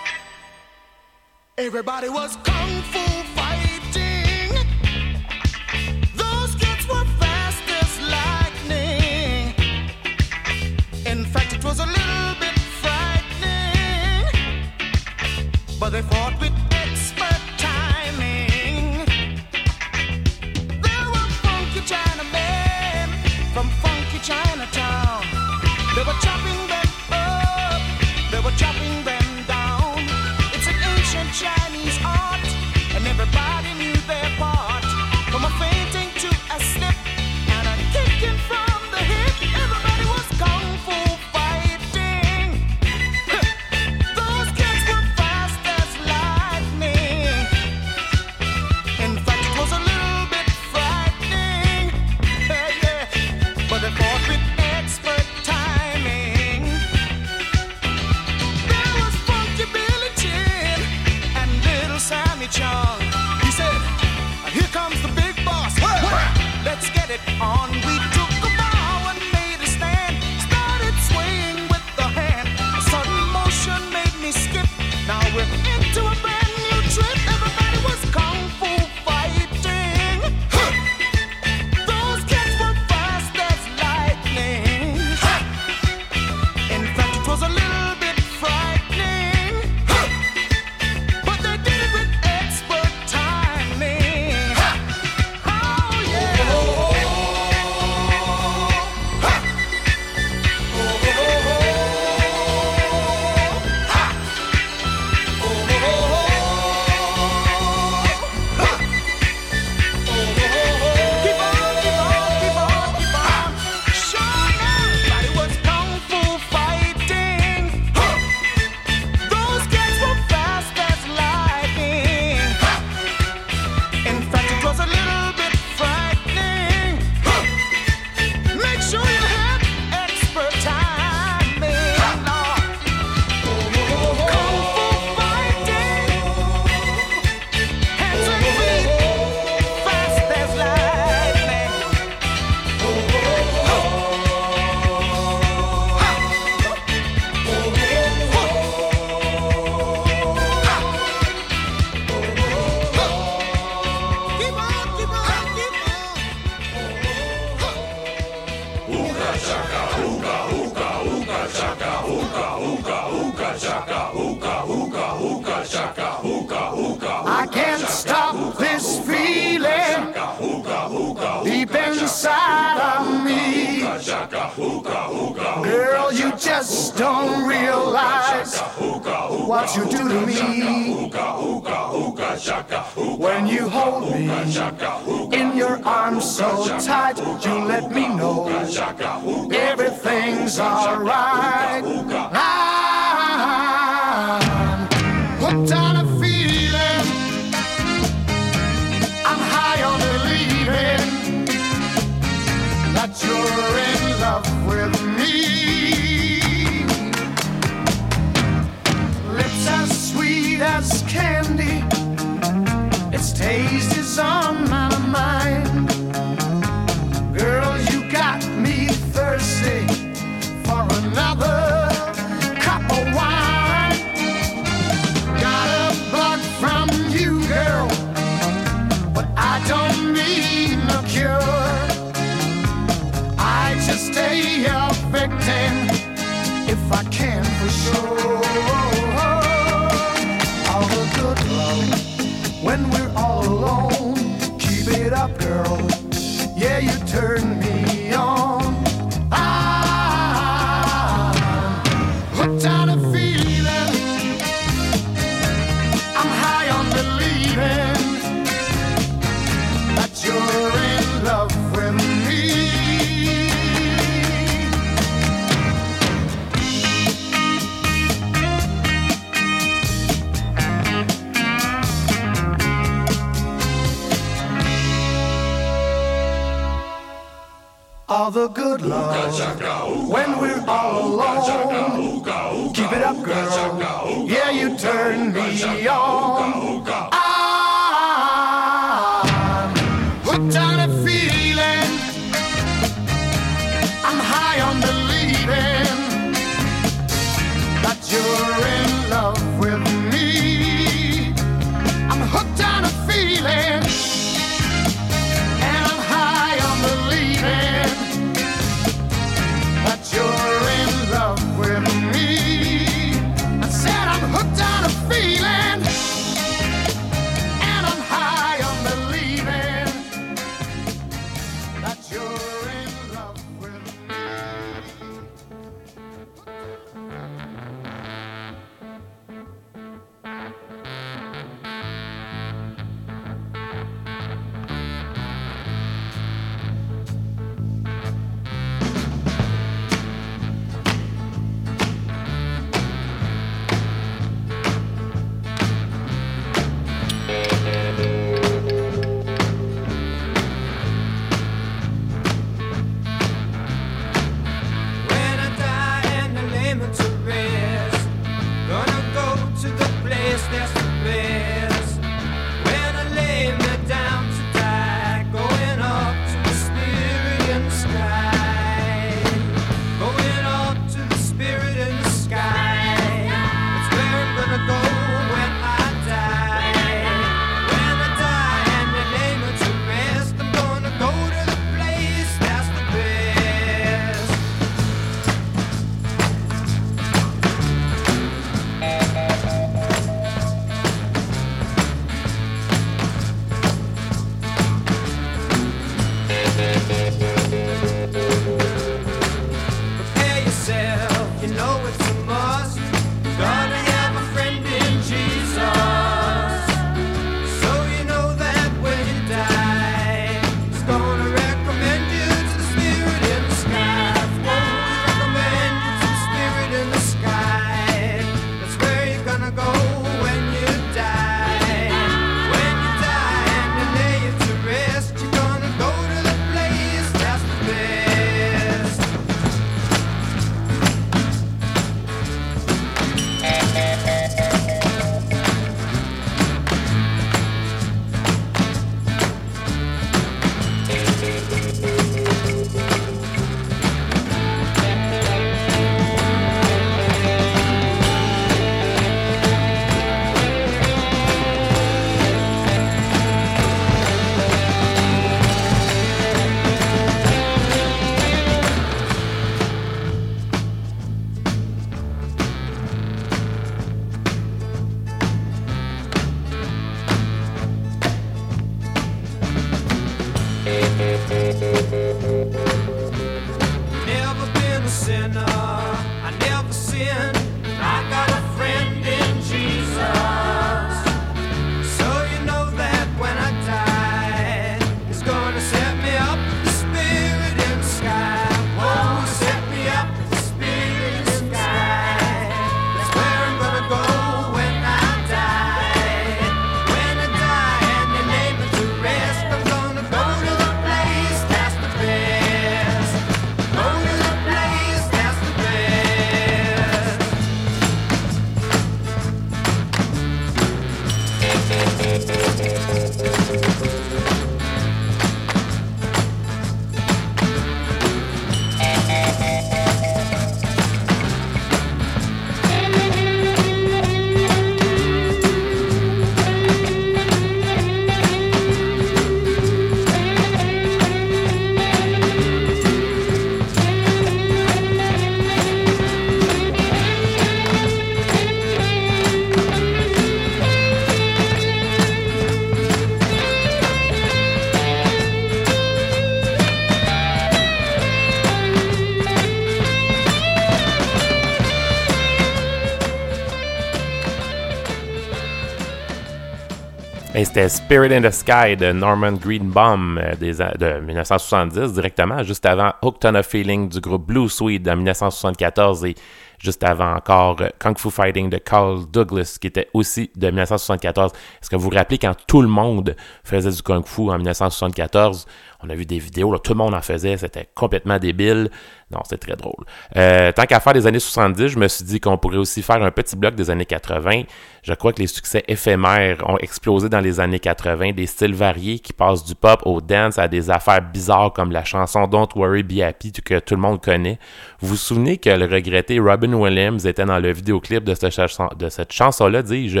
Et c'était Spirit in the Sky de Norman Greenbaum euh, de 1970 directement, juste avant Hooked on a Feeling du groupe Blue Sweet de 1974 et juste avant encore euh, Kung Fu Fighting de Carl Douglas qui était aussi de 1974. Est-ce que vous vous rappelez quand tout le monde faisait du Kung Fu en 1974? On a vu des vidéos, là, tout le monde en faisait, c'était complètement débile. Non, c'est très drôle. Euh, tant qu'à faire des années 70, je me suis dit qu'on pourrait aussi faire un petit bloc des années 80. Je crois que les succès éphémères ont explosé dans les années 80, des styles variés qui passent du pop au dance à des affaires bizarres comme la chanson Don't Worry Be Happy que tout le monde connaît. Vous vous souvenez que le regretté Robin Williams était dans le vidéoclip de cette, chanson, de cette chanson-là, dis-je?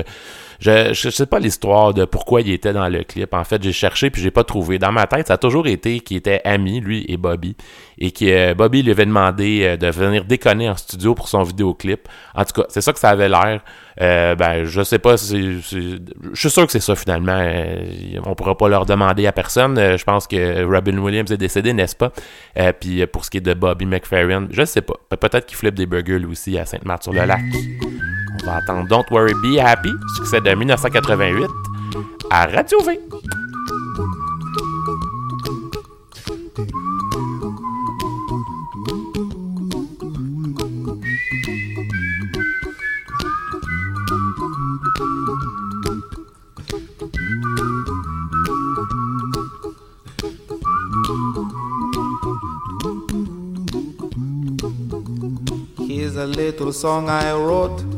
Je, je sais pas l'histoire de pourquoi il était dans le clip. En fait, j'ai cherché puis j'ai pas trouvé. Dans ma tête, ça a toujours été qu'il était ami, lui et Bobby, et que euh, Bobby lui avait demandé euh, de venir déconner en studio pour son vidéoclip. En tout cas, c'est ça que ça avait l'air. Euh, ben, je sais pas je suis sûr que c'est ça finalement. Euh, on pourra pas leur demander à personne. Euh, je pense que Robin Williams est décédé, n'est-ce pas? Puis pour ce qui est de Bobby McFerrin, je sais pas. Pe- Peut-être qu'il flippe des burgers lui aussi à Sainte-Marthe-sur-le-Lac. On va attendre Don't Worry Be Happy, succès de 1988 à Radio V. Here's a little song I wrote.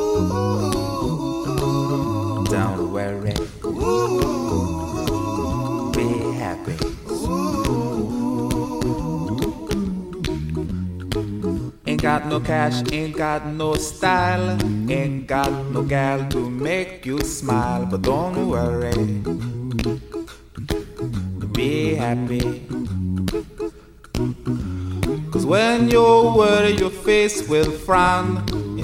Don't worry. Be happy. Ain't got no cash, ain't got no style, ain't got no gal to make you smile, but don't worry. Be happy. Cause when you worry, your face will frown,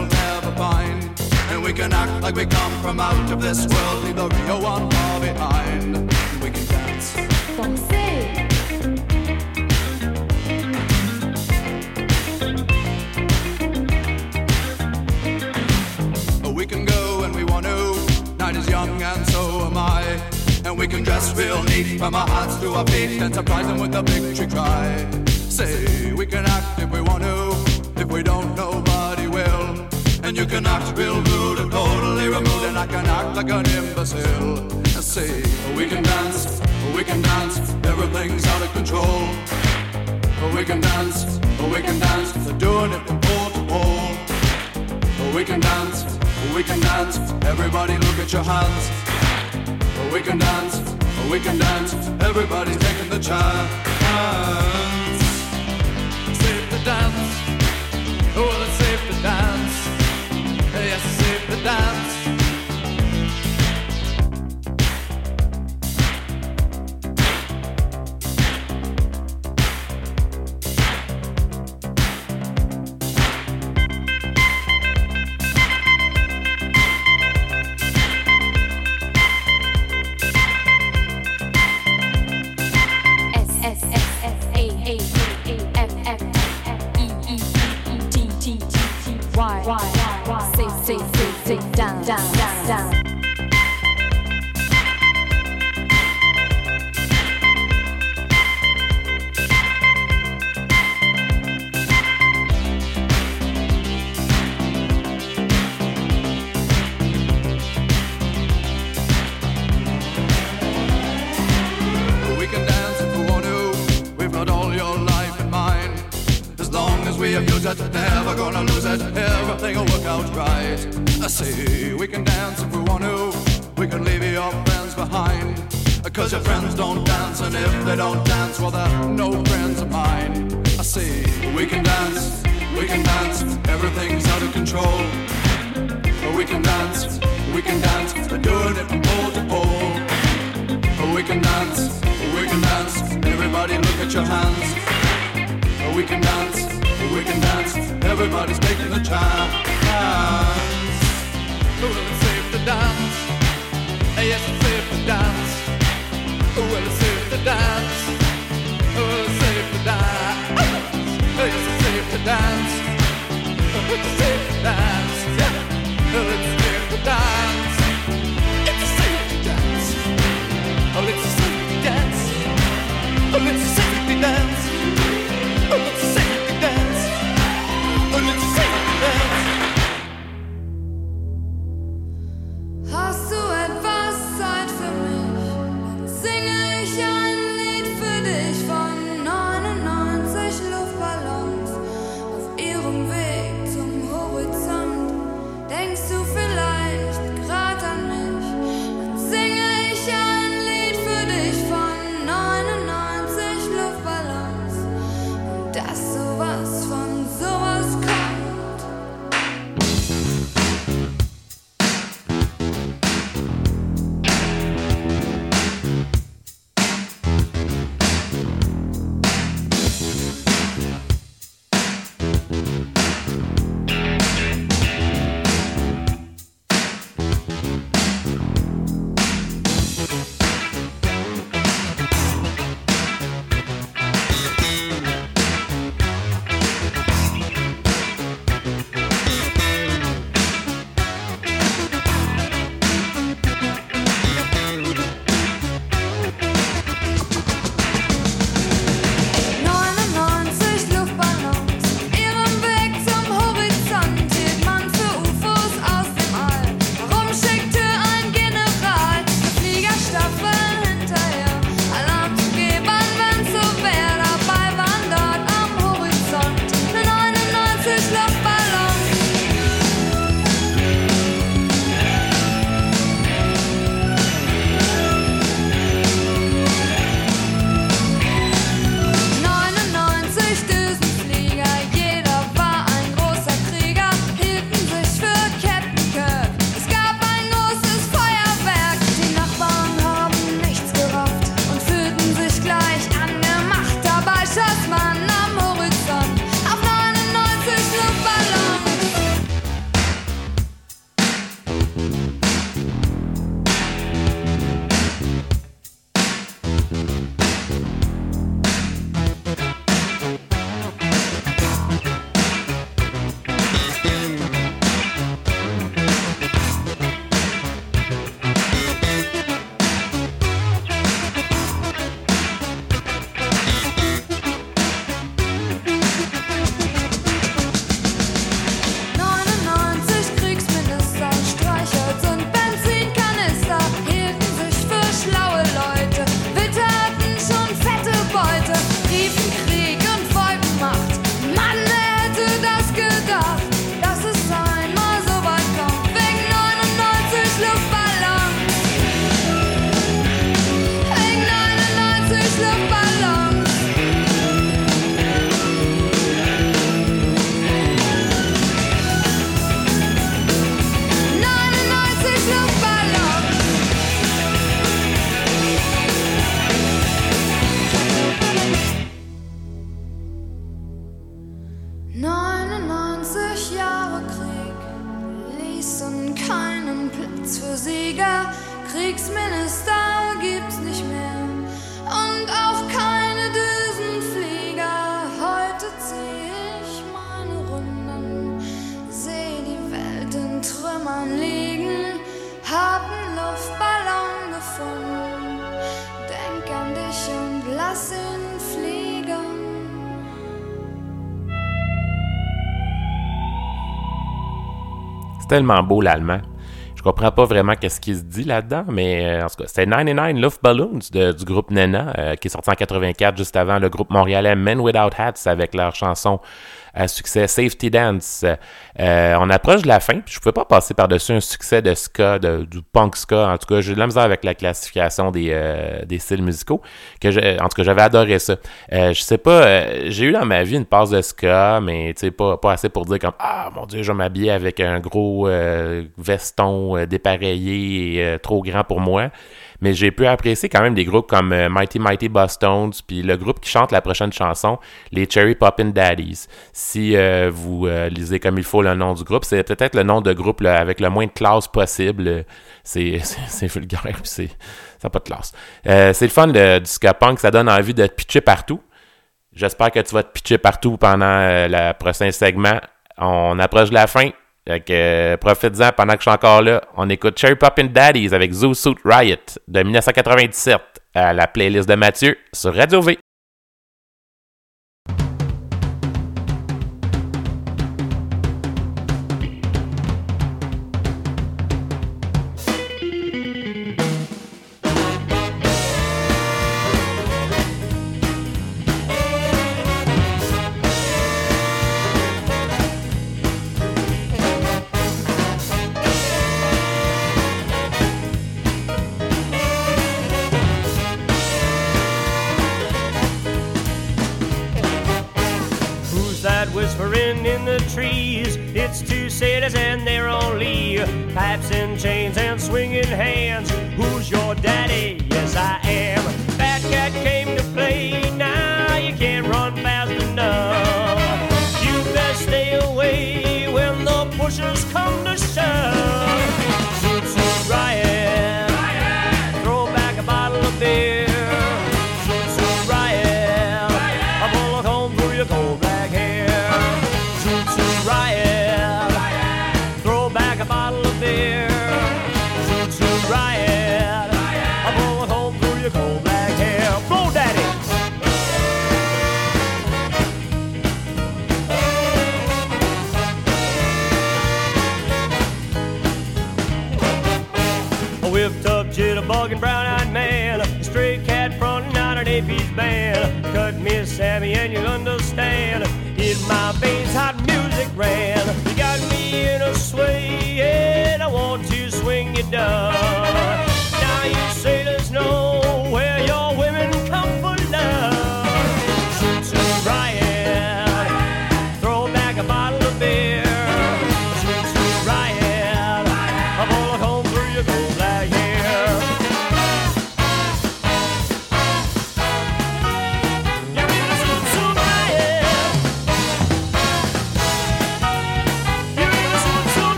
Will never find. And we can act like we come from out of this world, leave the real one far behind. We can dance. We can go when we want to. Night is young and so am I. And we can dress real neat from our hearts to our feet and surprise them with a victory cry. Say we can act if we want to. If we don't, nobody. And you can act real rude and totally removed, and I can act like an imbecile. And say we can dance, we can dance. Everything's out of control. We can dance, we can dance. They're doing it from pole to pole. We can dance, we can dance. Everybody look at your hands. We can dance, we can dance. Everybody's taking the chance. Safe to dance. Dance. Tellement beau l'allemand. Je comprends pas vraiment qu'est-ce qui se dit là-dedans, mais euh, en tout cas, c'était 99 Luftballons de- du groupe Nena, euh, qui est sorti en 84, juste avant le groupe montréalais Men Without Hats avec leur chanson à succès Safety Dance. Euh, on approche de la fin, je pouvais pas passer par-dessus un succès de ska, de- du punk ska. En tout cas, j'ai de la misère avec la classification des, euh, des styles musicaux. Que en tout cas, j'avais adoré ça. Euh, je sais pas, j'ai eu dans ma vie une passe de ska, mais pas, pas assez pour dire comme Ah mon dieu, je vais m'habiller avec un gros veston dépareillé et trop grand pour moi. Mais j'ai pu apprécier quand même des groupes comme euh, Mighty Mighty Bosstones, puis le groupe qui chante la prochaine chanson, les Cherry Poppin' Daddies. Si euh, vous euh, lisez comme il faut le nom du groupe, c'est peut-être le nom de groupe avec le moins de classe possible. C'est vulgaire, puis c'est ça n'a pas de classe. C'est le fun du ska punk, ça donne envie de te pitcher partout. J'espère que tu vas te pitcher partout pendant le prochain segment. On approche de la fin. Fait que, euh, profite-en pendant que je suis encore là. On écoute Cherry Poppin' Daddies avec Zoo Suit Riot de 1997 à la playlist de Mathieu sur Radio V.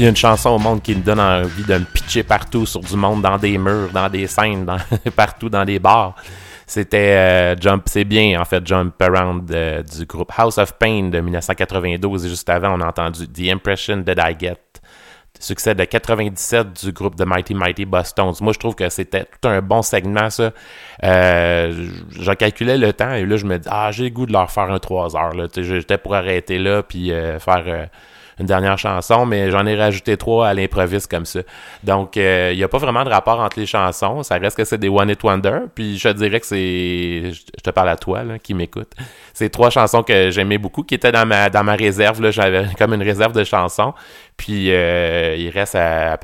S'il y a une chanson au monde qui me donne envie de me pitcher partout sur du monde, dans des murs, dans des scènes, partout dans des bars, c'était euh, Jump, c'est bien en fait, Jump Around euh, du groupe House of Pain de 1992. Et juste avant, on a entendu The Impression That I Get, succès de 97 du groupe de Mighty Mighty Boston. Moi, je trouve que c'était tout un bon segment, ça. Euh, J'en calculais le temps et là, je me dis, ah, j'ai le goût de leur faire un 3 heures. J'étais pour arrêter là puis euh, faire une dernière chanson, mais j'en ai rajouté trois à l'improviste comme ça. Donc, il n'y a pas vraiment de rapport entre les chansons. Ça reste que c'est des One It Wonder. Puis, je te dirais que c'est. Je te parle à toi, là, qui m'écoute. C'est trois chansons que j'aimais beaucoup, qui étaient dans ma, dans ma réserve. là. J'avais comme une réserve de chansons. Puis, euh, il reste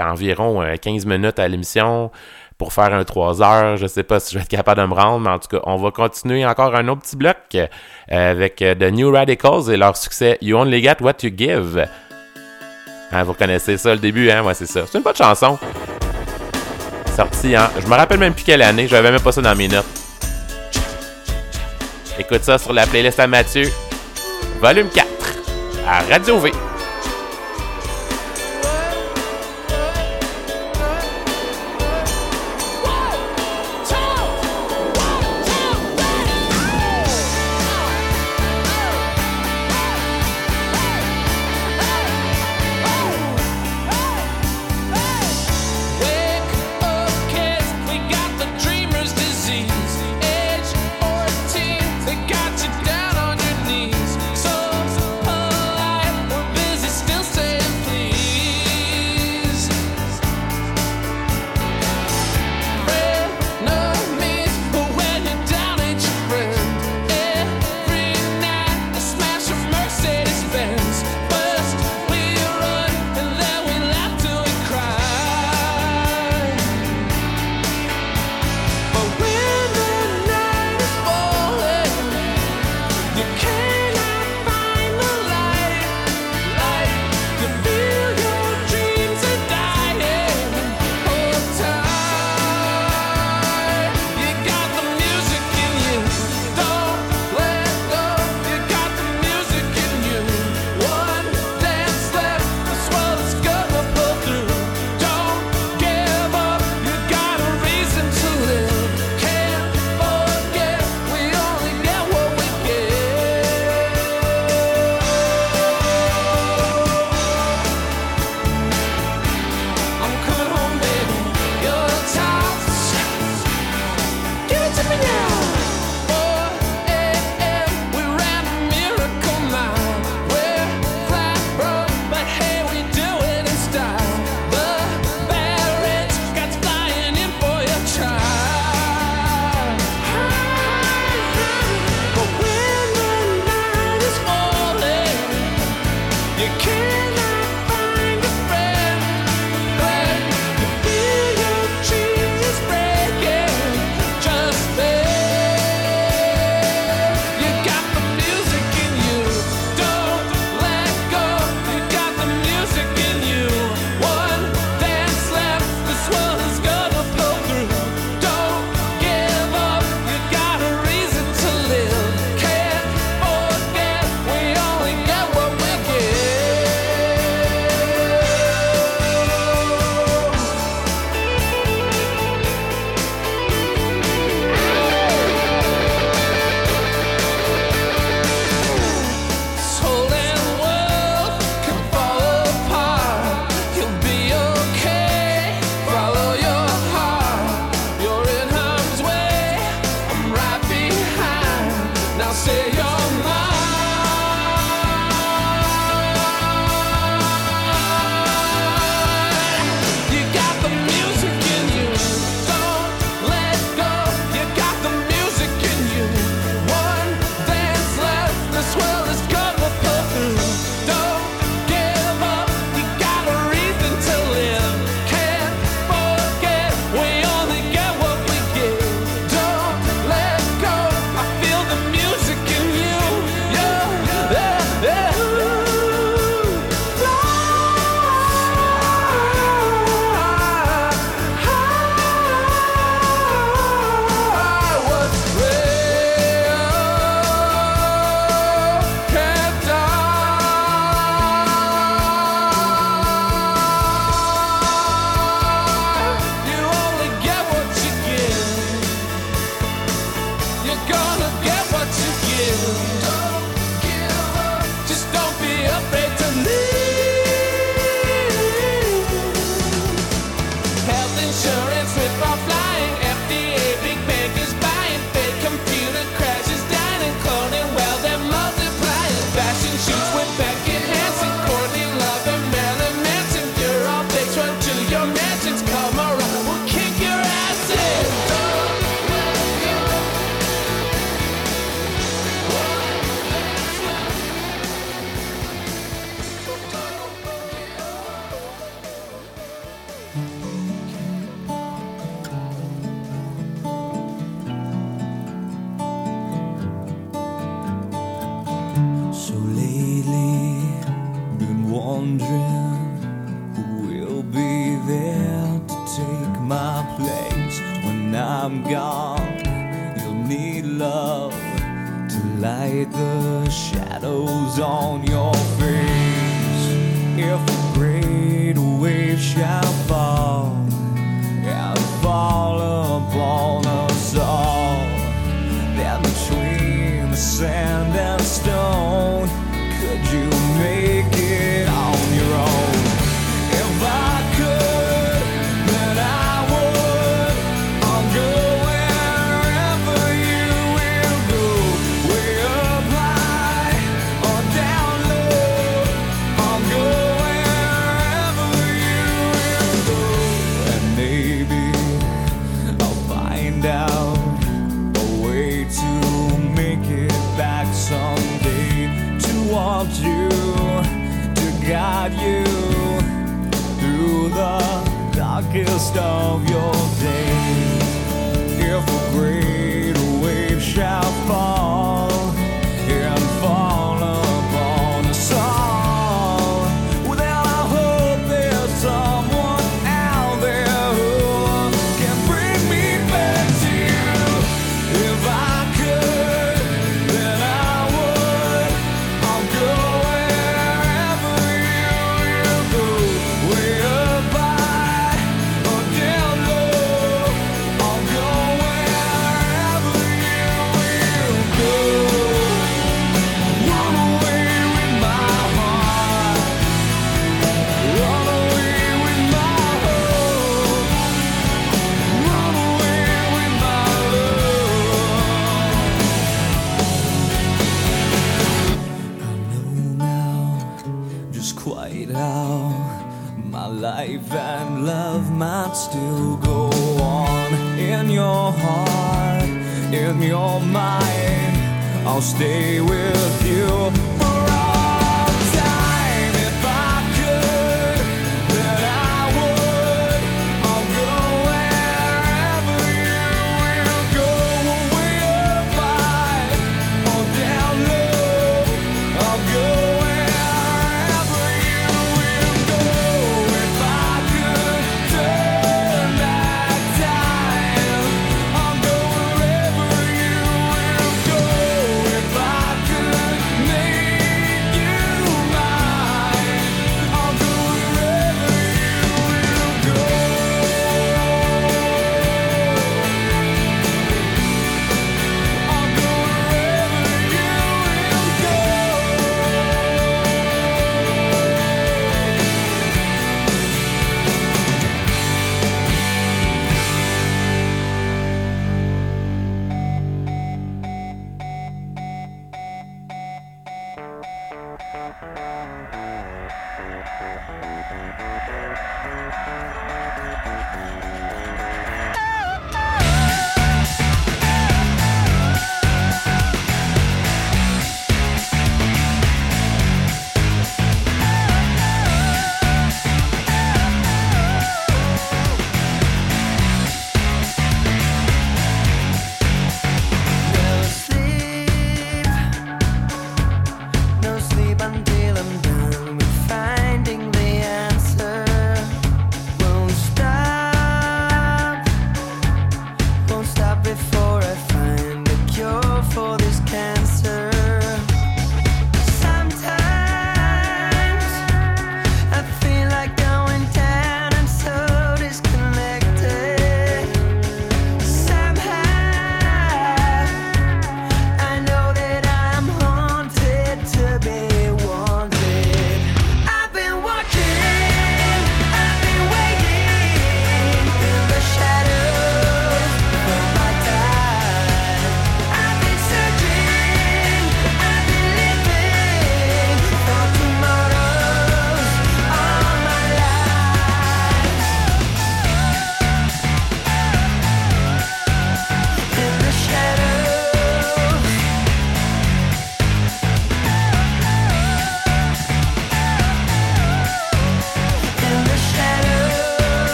environ euh, 15 minutes à l'émission pour faire un 3 heures. Je sais pas si je vais être capable de me rendre, mais en tout cas, on va continuer encore un autre petit bloc euh, avec euh, The New Radicals et leur succès You Only Get What You Give. Hein, vous reconnaissez ça, le début, hein? Ouais, c'est ça. C'est une bonne chanson. Sortie en... Je me rappelle même plus quelle année, j'avais même pas ça dans mes notes. Écoute ça sur la playlist à Mathieu. Volume 4. À Radio V.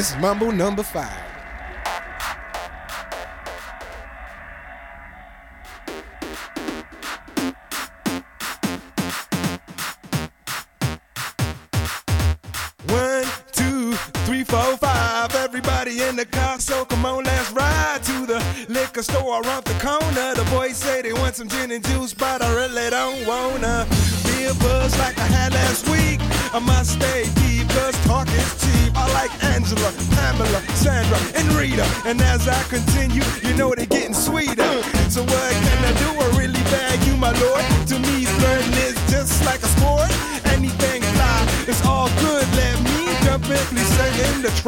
this is Mambo number five.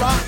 rock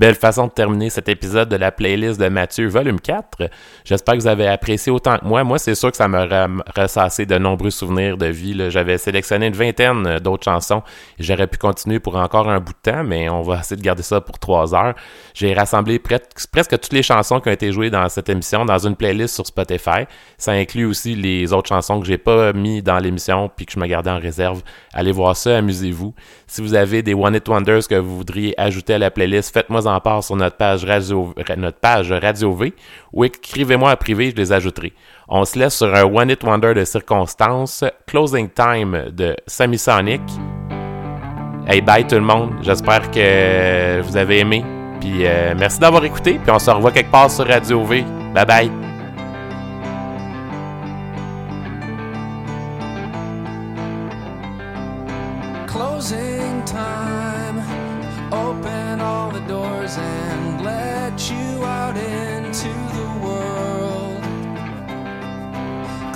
Belle façon de terminer cet épisode de la playlist de Mathieu, volume 4. J'espère que vous avez apprécié autant que moi. Moi, c'est sûr que ça m'a ressassé de nombreux souvenirs de vie. J'avais sélectionné une vingtaine euh, d'autres chansons. J'aurais pu continuer pour encore un bout de temps, mais on va essayer de garder ça pour trois heures. J'ai rassemblé pres- presque toutes les chansons qui ont été jouées dans cette émission dans une playlist sur Spotify. Ça inclut aussi les autres chansons que j'ai pas mis dans l'émission puis que je me gardais en réserve. Allez voir ça, amusez-vous. Si vous avez des One It Wonders que vous voudriez ajouter à la playlist, faites-moi en part sur notre page Radio, notre page Radio V ou écrivez-moi en privé, je les ajouterai. On se laisse sur un One It Wonder de circonstance, Closing Time de Sammy Sonic. Hey, bye tout le monde. J'espère que vous avez aimé. Puis euh, merci d'avoir écouté. Puis on se revoit quelque part sur Radio V. Bye bye.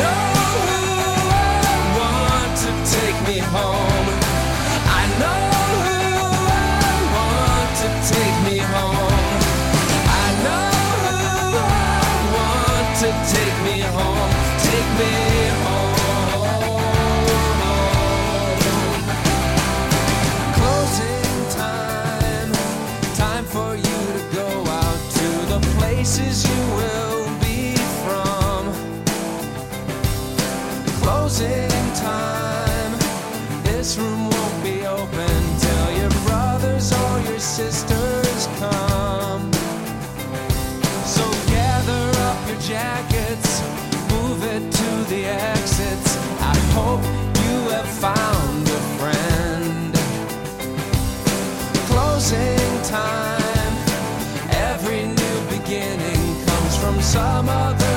know who I want to take me home. closing time. This room won't be open till your brothers or your sisters come. So gather up your jackets, move it to the exits. I hope you have found a friend. Closing time, every new beginning comes from some other.